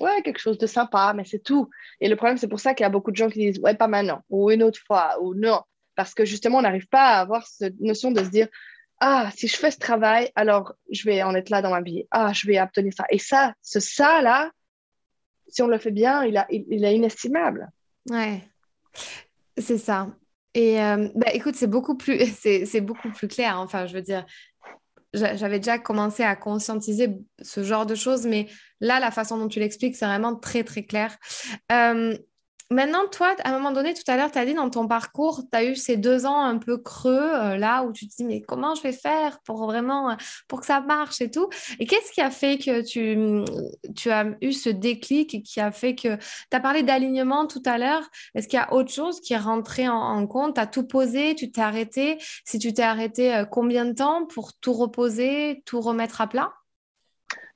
ouais, quelque chose de sympa, mais c'est tout. Et le problème, c'est pour ça qu'il y a beaucoup de gens qui disent, ouais, pas maintenant, ou une autre fois, ou non. Parce que justement, on n'arrive pas à avoir cette notion de se dire, ah, si je fais ce travail, alors je vais en être là dans ma vie. Ah, je vais obtenir ça. Et ça, ce ça-là, si on le fait bien, il, il, est inestimable. Ouais, c'est ça. Et euh, bah, écoute, c'est beaucoup, plus, beaucoup plus clair. Enfin, je veux dire, j'avais déjà commencé à conscientiser ce genre de choses, mais là, la façon dont tu l'expliques, c'est vraiment très, très clair. Euh, maintenant, toi, à un moment donné, tout à l'heure, tu as dit dans ton parcours, tu as eu ces deux ans un peu creux, euh, là, où tu te dis, mais comment je vais faire pour vraiment, euh, pour que ça marche et tout. Et qu'est-ce qui a fait que tu, tu as eu ce déclic qui a fait que, tu as parlé d'alignement tout à l'heure, est-ce qu'il y a autre chose qui est rentré en, compte? Tu as tout posé, tu t'es arrêté. Si tu t'es arrêté, euh, combien de temps pour tout reposer, tout remettre à plat?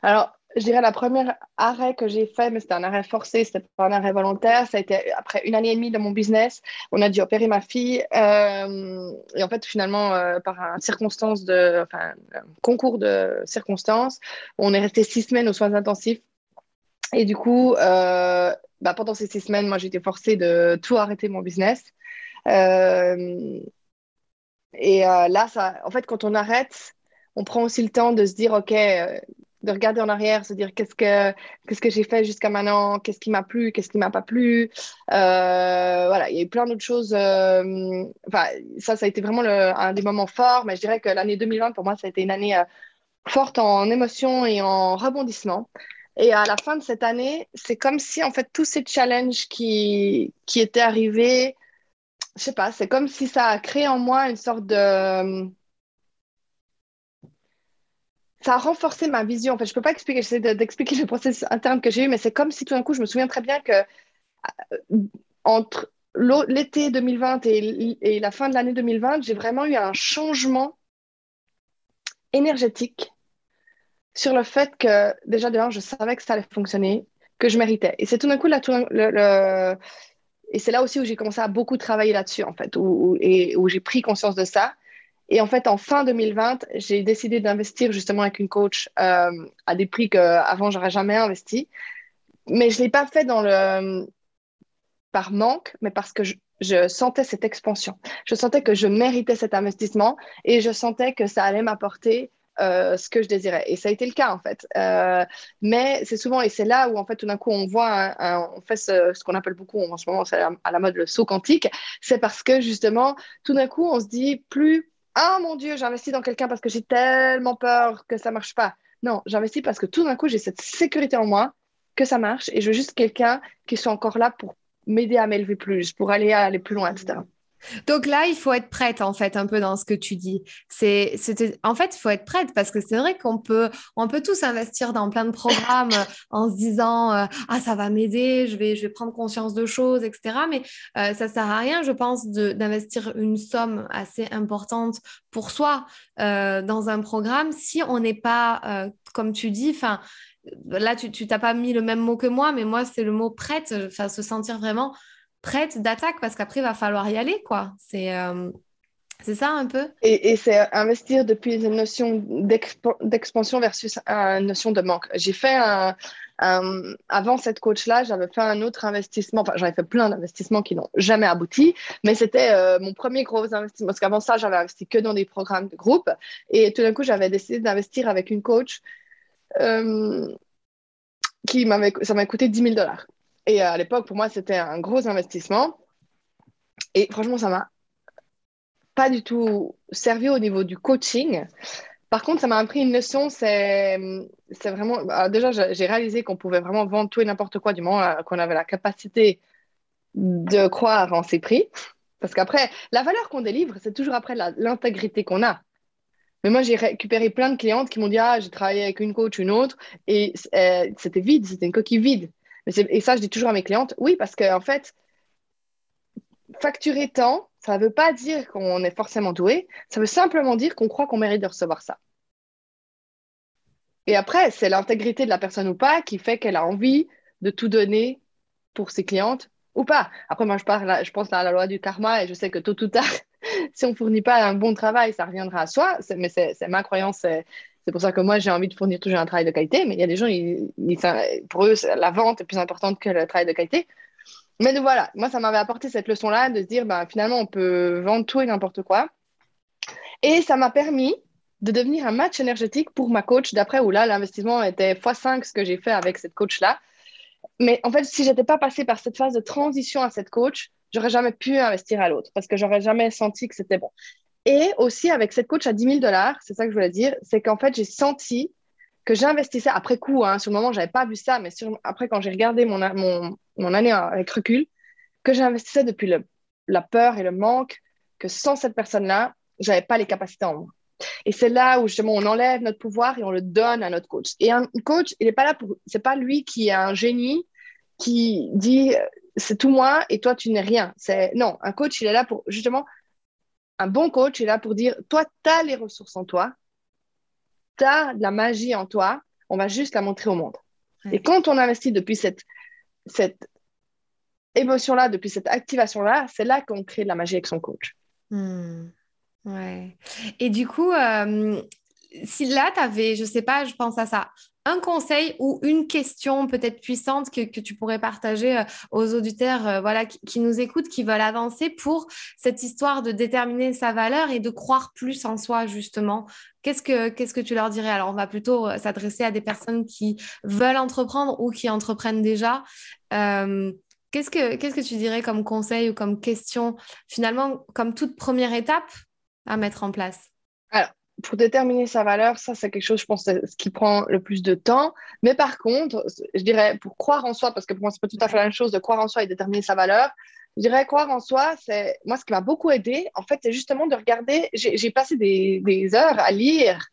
Alors, je dirais la première arrêt que j'ai fait, mais c'était un arrêt forcé, c'était pas un arrêt volontaire. Ça a été après une année et demie de mon business. On a dû opérer ma fille. Euh, et en fait, finalement, euh, par un de, enfin, concours de circonstances, on est resté six semaines aux soins intensifs. Et du coup, euh, bah, pendant ces six semaines, moi, j'étais forcée de tout arrêter mon business. et là, ça, en fait, quand on arrête, on prend aussi le temps de se dire, OK, de regarder en arrière, se dire qu'est-ce que, qu'est-ce que j'ai fait jusqu'à maintenant, qu'est-ce qui m'a plu, qu'est-ce qui m'a pas plu. Euh, voilà, il y a eu plein d'autres choses. Euh, ça, ça a été vraiment un des moments forts, mais je dirais que l'année 2020, pour moi, ça a été une année euh, forte en émotion et en rebondissement. Et à la fin de cette année, c'est comme si, en fait, tous ces challenges qui, qui étaient arrivés, je sais pas, c'est comme si ça a créé en moi une sorte de ça a renforcé ma vision. En fait, je ne peux pas expliquer, j'essaie d'expliquer le processus interne que j'ai eu, mais c'est comme si tout d'un coup, je me souviens très bien que euh, entre l'été 2020 et, la fin de l'année 2020, j'ai vraiment eu un changement énergétique sur le fait que déjà de je savais que ça allait fonctionner, que je méritais. Et c'est tout d'un coup là, et c'est là aussi où j'ai commencé à beaucoup travailler là-dessus en fait, et où j'ai pris conscience de ça. Et en fait, en fin 2020, j'ai décidé d'investir justement avec une coach euh, à des prix qu'avant, j'aurais jamais investi. Mais je ne l'ai pas fait dans le... par manque, mais parce que je, sentais cette expansion. Je sentais que je méritais cet investissement et je sentais que ça allait m'apporter euh, ce que je désirais. Et ça a été le cas, en fait. Euh, mais c'est souvent, et c'est là où, en fait, tout d'un coup, on voit, on fait ce, qu'on appelle beaucoup en ce moment, à la mode le saut quantique. C'est parce que, justement, tout d'un coup, on se dit, plus ah mon Dieu, j'investis dans quelqu'un parce que j'ai tellement peur que ça marche pas. Non, j'investis parce que tout d'un coup, j'ai cette sécurité en moi que ça marche et je veux juste quelqu'un qui soit encore là pour m'aider à m'élever plus, pour aller aller plus loin, etc. Donc là, il faut être prête en fait un peu dans ce que tu dis. C'est, en fait, il faut être prête parce que c'est vrai qu'on peut, on peut tous investir dans plein de programmes en se disant euh, ah ça va m'aider, je vais, je vais prendre conscience de choses, etc. Mais euh, ça sert à rien, je pense, d'investir une somme assez importante pour soi euh, dans un programme si on n'est pas, comme tu dis, enfin là tu, t'as pas mis le même mot que moi, mais moi c'est le mot prête, enfin se sentir vraiment prête d'attaque parce qu'après, il va falloir y aller, quoi. C'est euh, c'est ça un peu Et, c'est investir depuis une notion d'expansion versus une notion de manque. J'ai fait un, Avant cette coach-là, j'avais fait un autre investissement. Enfin, j'avais fait plein d'investissements qui n'ont jamais abouti, mais c'était euh, mon premier gros investissement. Parce qu'avant ça, j'avais investi que dans des programmes de groupe. Et tout d'un coup, j'avais décidé d'investir avec une coach euh, qui m'avait, ça m'a coûté 10 000 dollars. Et à l'époque, pour moi, c'était un gros investissement. Et franchement, ça m'a pas du tout servi au niveau du coaching. Par contre, ça m'a appris une leçon, c'est vraiment... Déjà, j'ai réalisé qu'on pouvait vraiment vendre tout et n'importe quoi du moment qu'on avait la capacité de croire en ses prix. Parce qu'après, la valeur qu'on délivre, c'est toujours après l'intégrité qu'on a. Mais moi, j'ai récupéré plein de clientes qui m'ont dit Ah, j'ai travaillé avec une coach, une autre, et euh, c'était vide, c'était une coquille vide et ça, je dis toujours à mes clientes, oui, parce qu'en en fait, facturer tant, ça ne veut pas dire qu'on est forcément doué, ça veut simplement dire qu'on croit qu'on mérite de recevoir ça. Et après, c'est l'intégrité de la personne ou pas qui fait qu'elle a envie de tout donner pour ses clientes ou pas. Après, moi, je, parle, je pense à la loi du karma et je sais que tôt ou tard, si on ne fournit pas un bon travail, ça reviendra à soi. Mais c'est ma croyance, c'est pour ça que moi, j'ai envie de fournir toujours un travail de qualité, mais il y a des gens, pour eux, la vente est plus importante que le travail de qualité. Mais voilà, moi, ça m'avait apporté cette leçon-là de se dire, bah, finalement, on peut vendre tout et n'importe quoi. Et ça m'a permis de devenir un match énergétique pour ma coach d'après, où là, l'investissement était x5 ce que j'ai fait avec cette coach-là. Mais en fait, si j'étais pas passée par cette phase de transition à cette coach, j'aurais jamais pu investir à l'autre parce que j'aurais jamais senti que c'était bon. Et aussi avec cette coach à 10 000 dollars, c'est ça que je voulais dire, c'est qu'en fait, j'ai senti que j'investissais après coup. Hein, sur le moment, je n'avais pas vu ça, mais après, quand j'ai regardé mon, mon, année avec recul, que j'investissais depuis la peur et le manque, que sans cette personne-là, j'avais pas les capacités en moi. Et c'est là où justement on enlève notre pouvoir et on le donne à notre coach. Et un coach, il n'est pas là pour, c'est pas lui qui est un génie qui dit c'est tout moi et toi tu n'es rien. Non, un coach, il est là pour justement un bon coach est là pour dire toi tu as les ressources en toi, tu as de la magie en toi, on va juste la montrer au monde. Et quand on investit depuis cette cette émotion-là, depuis cette activation-là, c'est là, qu'on crée de la magie avec son coach. Hmm. Ouais. Et du coup, euh, si là, tu avais, je sais pas, je pense à ça, un conseil ou une question peut-être puissante que, tu pourrais partager euh, aux auditeurs euh, voilà, qui, nous écoutent, qui veulent avancer pour cette histoire de déterminer sa valeur et de croire plus en soi, justement. Qu'est-ce que, tu leur dirais? Alors, on va plutôt s'adresser à des personnes qui veulent entreprendre ou qui entreprennent déjà. qu'est-ce, que, qu'est-ce que tu dirais comme conseil ou comme question, finalement, comme toute première étape à mettre en place? Alors, pour déterminer sa valeur, ça, c'est quelque chose, je pense, ce qui prend le plus de temps. Mais par contre, je dirais, pour croire en soi, parce que pour moi, c'est pas tout à fait la même chose de croire en soi et déterminer sa valeur, je dirais croire en soi, c'est moi, ce qui m'a beaucoup aidé, en fait, c'est justement de regarder, j'ai passé des, heures à lire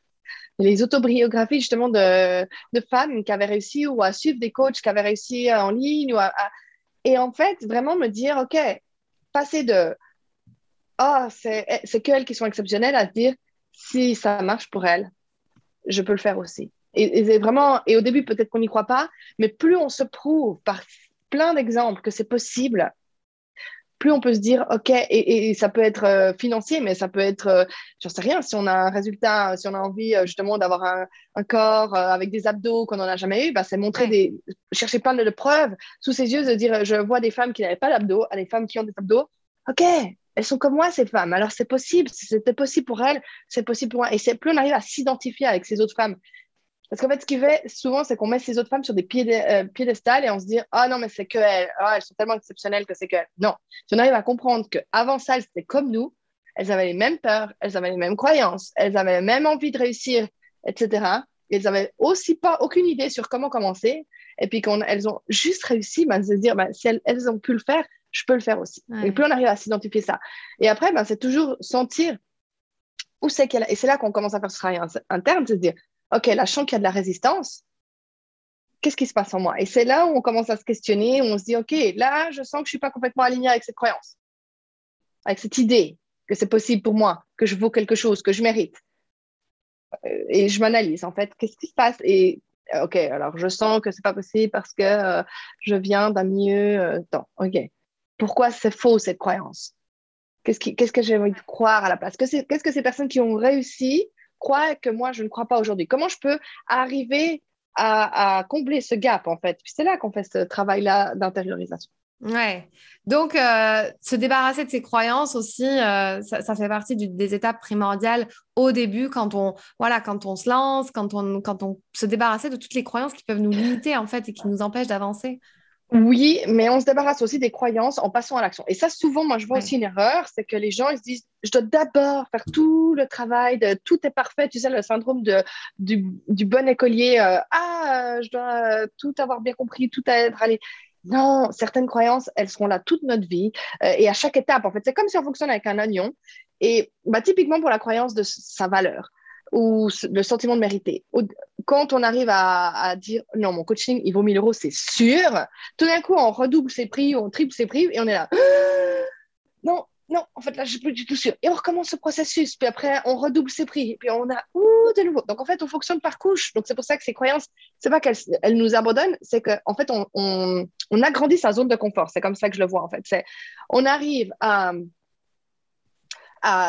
les autobiographies justement de, femmes qui avaient réussi ou à suivre des coachs qui avaient réussi en ligne. Ou à, Et en fait, vraiment me dire, OK, passer de ah, c'est qu'elles qui sont exceptionnelles à dire si ça marche pour elles, je peux le faire aussi. Et, vraiment, et au début, peut-être qu'on n'y croit pas, mais plus on se prouve par plein d'exemples que c'est possible, plus on peut se dire, OK, et, ça peut être euh, financier, mais ça peut être, euh, j'en sais rien, si on a un résultat, si on a envie euh, justement d'avoir un, corps avec des abdos qu'on n'en a jamais eu, bah, c'est montrer des, chercher plein de, preuves sous ses yeux, de dire, je vois des femmes qui n'avaient pas d'abdos, à des femmes qui ont des abdos, OK, elles sont comme moi, ces femmes. Alors, c'est possible. C'était possible pour elles, c'est possible pour moi. Et c'est plus on arrive à s'identifier avec ces autres femmes. Parce qu'en fait, ce qui fait souvent, c'est qu'on met ces autres femmes sur des euh, piédestals et on se dit Ah non, mais c'est que elles. Ah, elles sont tellement exceptionnelles que c'est que Non. Si on arrive à comprendre qu'avant ça, elles étaient comme nous, elles avaient les mêmes peurs, elles avaient les mêmes croyances, elles avaient même envie de réussir, etc. elles n'avaient aussi pas aucune idée sur comment commencer. Et puis, quand elles ont juste réussi, de se dire ben, Si elles, ont pu le faire, je peux le faire aussi. Et plus on arrive à s'identifier ça. Et après, ben, c'est toujours sentir où c'est qu'elle Et c'est là qu'on commence à faire ce travail interne, c'est se dire, OK, là, je sens qu'il y a de la résistance. Qu'est-ce qui se passe en moi? Et c'est là où on commence à se questionner, où on se dit, OK, là, je sens que je ne suis pas complètement alignée avec cette croyance, avec cette idée que c'est possible pour moi, que je vaux quelque chose, que je mérite. Euh, et je m'analyse, en fait, qu'est-ce qui se passe? Et OK, alors je sens que c'est pas possible parce que euh, je viens d'un milieu euh, temps. OK pourquoi c'est faux cette croyance? Qu'est-ce, que j'ai envie de croire à la place? Qu'est-ce que ces personnes qui ont réussi croient que moi, je ne crois pas aujourd'hui? Comment je peux arriver à, combler ce gap, en fait? C'est là qu'on fait ce travail-là d'intériorisation. Ouais. Donc, euh, se débarrasser de ces croyances aussi, euh, ça, fait partie des étapes primordiales au début quand on, voilà, quand on se lance, quand on, quand on se débarrasser de toutes les croyances qui peuvent nous limiter en fait et qui nous empêchent d'avancer. Oui, mais on se débarrasse aussi des croyances en passant à l'action. Et ça, souvent, moi, je vois aussi une erreur, c'est que les gens, ils se disent, je dois d'abord faire tout le travail, de, tout est parfait, tu sais, le syndrome de, du, bon écolier, euh, ah, je dois tout avoir bien compris, tout être allé. Non, certaines croyances, elles seront là toute notre vie euh, et à chaque étape, en fait. C'est comme si on fonctionne avec un oignon. Et bah, typiquement pour la croyance de sa valeur ou le sentiment de mériter. Quand on arrive à, dire non, mon coaching, il vaut 1000 euros, c'est sûr, tout d'un coup, on redouble ses prix, on triple ses prix et on est là. non, non, en fait, là, je suis plus du tout sûr. Et on recommence ce processus. Puis après, on redouble ses prix. Et puis on a ouh, de nouveau. Donc en fait, on fonctionne par couche. Donc c'est pour ça que ces croyances, c'est pas qu'elles nous abandonnent, c'est qu'en en fait, on, on, on agrandit sa zone de confort. C'est comme ça que je le vois, en fait. On arrive à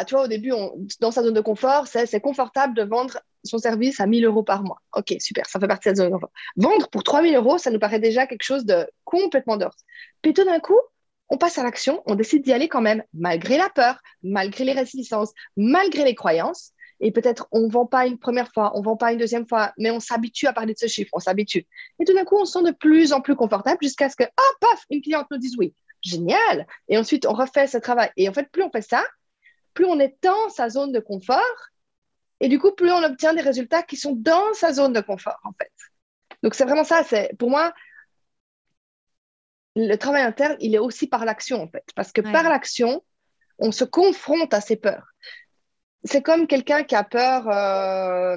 tu vois, au début, dans sa zone de confort, c'est confortable de vendre son service à 1000 euros par mois. Ok, super, ça fait partie de sa zone de confort. Vendre pour 3000 euros, ça nous paraît déjà quelque chose de complètement d'or. Puis tout d'un coup, on passe à l'action, on décide d'y aller quand même, malgré la peur, malgré les résistances, malgré les croyances. Et peut-être on ne vend pas une première fois, on ne vend pas une deuxième fois, mais on s'habitue à parler de ce chiffre, on s'habitue. Et tout d'un coup, on se sent de plus en plus confortable jusqu'à ce que, ah, paf, une cliente nous dise oui. Génial. Et ensuite, on refait ce travail. Et en fait, plus on fait ça, plus on est dans sa zone de confort, et du coup, plus on obtient des résultats qui sont dans sa zone de confort, en fait. Donc, c'est vraiment ça. C'est Pour moi, le travail interne, il est aussi par l'action, en fait. Parce que par l'action, on se confronte à ses peurs. C'est comme quelqu'un qui a peur euh,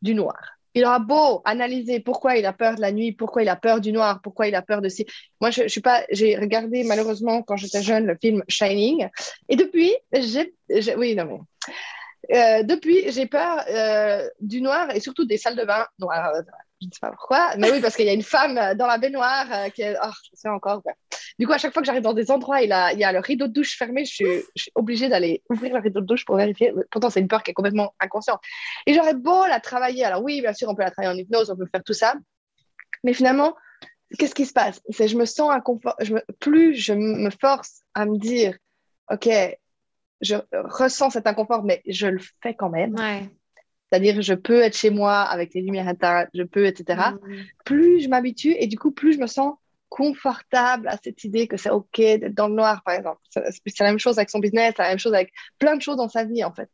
du noir. Il aura beau analyser pourquoi il a peur de la nuit, pourquoi il a peur du noir, pourquoi il a peur de si. Moi, je, suis pas. J'ai regardé malheureusement quand j'étais jeune le film Shining, et depuis, j'ai. Oui, non mais. Euh, depuis, j'ai peur euh, du noir et surtout des salles de bain noires je ne sais pas pourquoi, mais oui, parce qu'il y a une femme euh, dans la baignoire euh, qui est. Oh, je sais encore. Du coup, à chaque fois que j'arrive dans des endroits, a, il y a le rideau de douche fermé, je suis, obligée d'aller ouvrir le rideau de douche pour vérifier. Pourtant, c'est une peur qui est complètement inconsciente. Et j'aurais beau la travailler. Alors, oui, bien sûr, on peut la travailler en hypnose, on peut faire tout ça. Mais finalement, qu'est-ce qui se passe? C'est je me sens inconfort. Plus je me force à me dire, OK, je ressens cet inconfort, mais je le fais quand même. Ouais c'est-à-dire je peux être chez moi avec les lumières éteintes, je peux, etc. Mm. Plus je m'habitue et du coup, plus je me sens confortable à cette idée que c'est OK d'être dans le noir, par exemple. C'est la même chose avec son business, c'est la même chose avec plein de choses dans sa vie, en fait.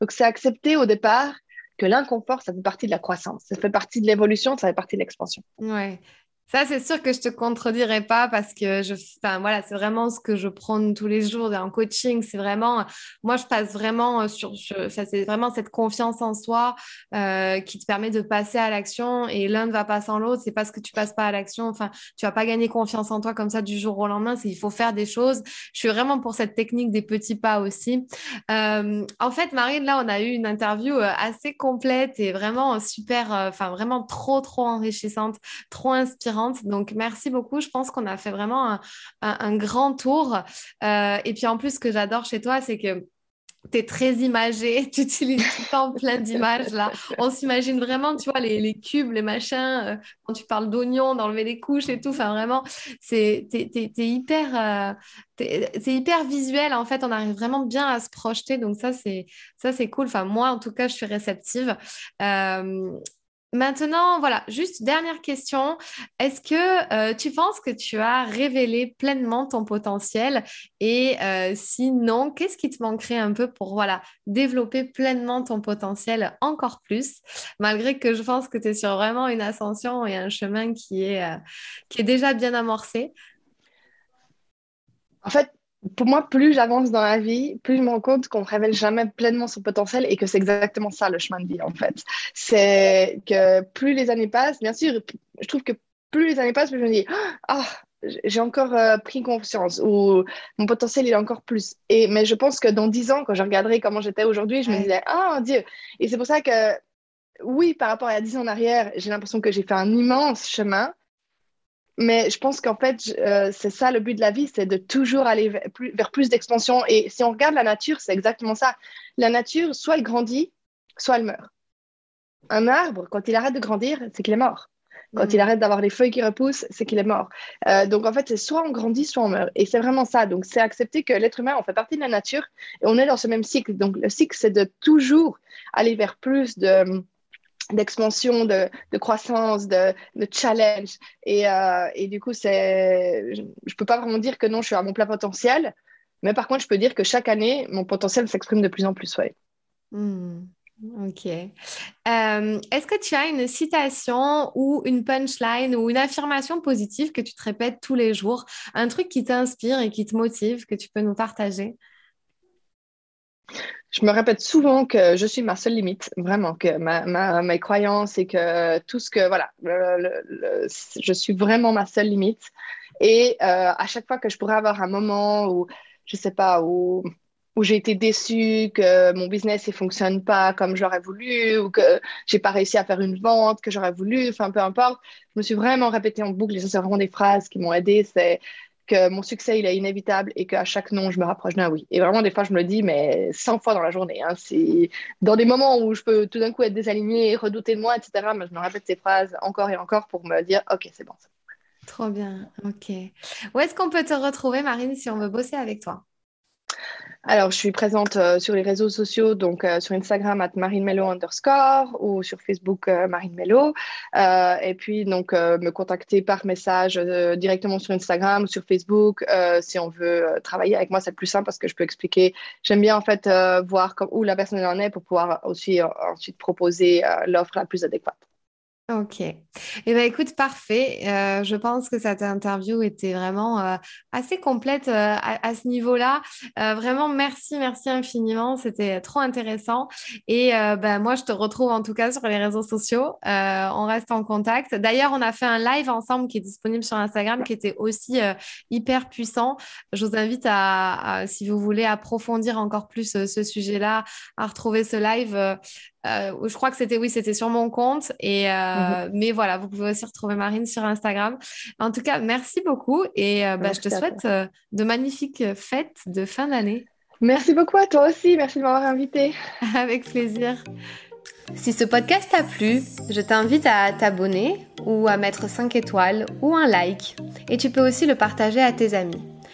Donc, c'est accepter au départ que l'inconfort, ça fait partie de la croissance, ça fait partie de l'évolution, ça fait partie de l'expansion. Ouais. Ça, c'est sûr que je te contredirai pas parce que je, enfin, voilà, c'est vraiment ce que je prends tous les jours en coaching. C'est vraiment, moi, je passe vraiment sur, ça, c'est vraiment cette confiance en soi euh, qui te permet de passer à l'action et l'un ne va pas sans l'autre. C'est parce que tu passes pas à l'action. Enfin, tu vas pas gagner confiance en toi comme ça du jour au lendemain. C'est il faut faire des choses. Je suis vraiment pour cette technique des petits pas aussi. Euh, en fait, Marine, là, on a eu une interview euh, assez complète et vraiment super, enfin, vraiment trop, trop enrichissante, trop inspirante donc, merci beaucoup. Je pense qu'on a fait vraiment un, grand tour. Euh, et puis, en plus, ce que j'adore chez toi, c'est que tu es très imagé, tu utilises tout le temps plein d'images là. On s'imagine vraiment, tu vois, les, cubes, les machins, euh, quand tu parles d'oignons, d'enlever les couches et tout. Enfin, vraiment, c'est hyper, euh, hyper visuel. En fait, on arrive vraiment bien à se projeter. Donc, ça, c'est ça c'est cool. Enfin, moi, en tout cas, je suis réceptive. Maintenant, voilà, juste dernière question. Est-ce que euh, tu penses que tu as révélé pleinement ton potentiel? Et euh, sinon, qu'est-ce qui te manquerait un peu pour voilà, développer pleinement ton potentiel encore plus? Malgré que je pense que tu es sur vraiment une ascension et un chemin qui est, euh, qui est déjà bien amorcé. En fait, pour moi, plus j'avance dans la vie, plus je me rends compte qu'on ne révèle jamais pleinement son potentiel et que c'est exactement ça le chemin de vie en fait. C'est que plus les années passent, bien sûr, je trouve que plus les années passent, plus je me dis ah j'ai encore euh, pris confiance ou mon potentiel il est encore plus. Et mais je pense que dans dix ans, quand je regarderai comment j'étais aujourd'hui, je me disais ah oh, Dieu. Et c'est pour ça que oui, par rapport à dix ans en arrière, j'ai l'impression que j'ai fait un immense chemin mais je pense qu'en fait, euh, c'est ça le but de la vie, c'est de toujours aller vers plus, d'expansion. Et si on regarde la nature, c'est exactement ça. La nature, soit elle grandit, soit elle meurt. Un arbre, quand il arrête de grandir, c'est qu'il est mort. Quand mm. il arrête d'avoir les feuilles qui repoussent, c'est qu'il est mort. Euh, donc en fait, c'est soit on grandit, soit on meurt. Et c'est vraiment ça. Donc c'est accepter que l'être humain, on fait partie de la nature et on est dans ce même cycle. Donc le cycle, c'est de toujours aller vers plus de d'expansion, de, croissance, de, challenge. Et, euh, et, du coup, c'est, je ne peux pas vraiment dire que non, je suis à mon plein potentiel, mais par contre, je peux dire que chaque année, mon potentiel s'exprime de plus en plus. Ouais. Hmm, ok. Euh, est-ce que tu as une citation ou une punchline ou une affirmation positive que tu te répètes tous les jours, un truc qui t'inspire et qui te motive, que tu peux nous partager? Je me répète souvent que je suis ma seule limite, vraiment, que ma, ma, mes croyances et que tout ce que, voilà, je suis vraiment ma seule limite. Et euh, à chaque fois que je pourrais avoir un moment où, je sais pas, où, où j'ai été déçue, que mon business ne fonctionne pas comme j'aurais voulu, ou que j'ai pas réussi à faire une vente que j'aurais voulu, enfin peu importe, je me suis vraiment répétée en boucle, et ça c'est vraiment des phrases qui m'ont aidée, c'est que mon succès, il est inévitable et qu'à chaque non, je me rapproche d'un oui. Et vraiment, des fois, je me le dis, mais 100 fois dans la journée. Hein. C'est dans des moments où je peux tout d'un coup être désalignée, redouter de moi, etc. Mais je me répète ces phrases encore et encore pour me dire, OK, c'est bon. Trop bien, OK. Où est-ce qu'on peut te retrouver, Marine, si on veut bosser avec toi? Alors, je suis présente euh, sur les réseaux sociaux, donc euh, sur Instagram at underscore ou sur Facebook euh, marinemelo. et puis, donc, me contacter par message directement sur Instagram ou sur Facebook si on veut travailler avec moi, c'est le plus simple parce que je peux expliquer. J'aime bien en fait voir où la personne en est pour pouvoir aussi ensuite proposer l'offre la plus adéquate. Ok. Eh bien, écoute, parfait. Euh, je pense que cette interview était vraiment euh, assez complète euh, à, ce niveau-là. vraiment, merci, merci infiniment. C'était trop intéressant. Et ben, moi, je te retrouve en tout cas sur les réseaux sociaux. on reste en contact. D'ailleurs, on a fait un live ensemble qui est disponible sur Instagram qui était aussi hyper puissant. Je vous invite à, si vous voulez approfondir encore plus ce sujet-là, à retrouver ce live euh, je crois que c'était oui, c'était sur mon compte. Et euh, mhm. mais voilà, vous pouvez aussi retrouver Marine sur Instagram. En tout cas, merci beaucoup et euh, bah, je te souhaite de magnifiques fêtes de fin d'année. Merci beaucoup à toi aussi. Merci de m'avoir invité. Avec plaisir. Si ce podcast t'a plu, je t'invite à t'abonner ou à mettre 5 étoiles ou un like. Et tu peux aussi le partager à tes amis.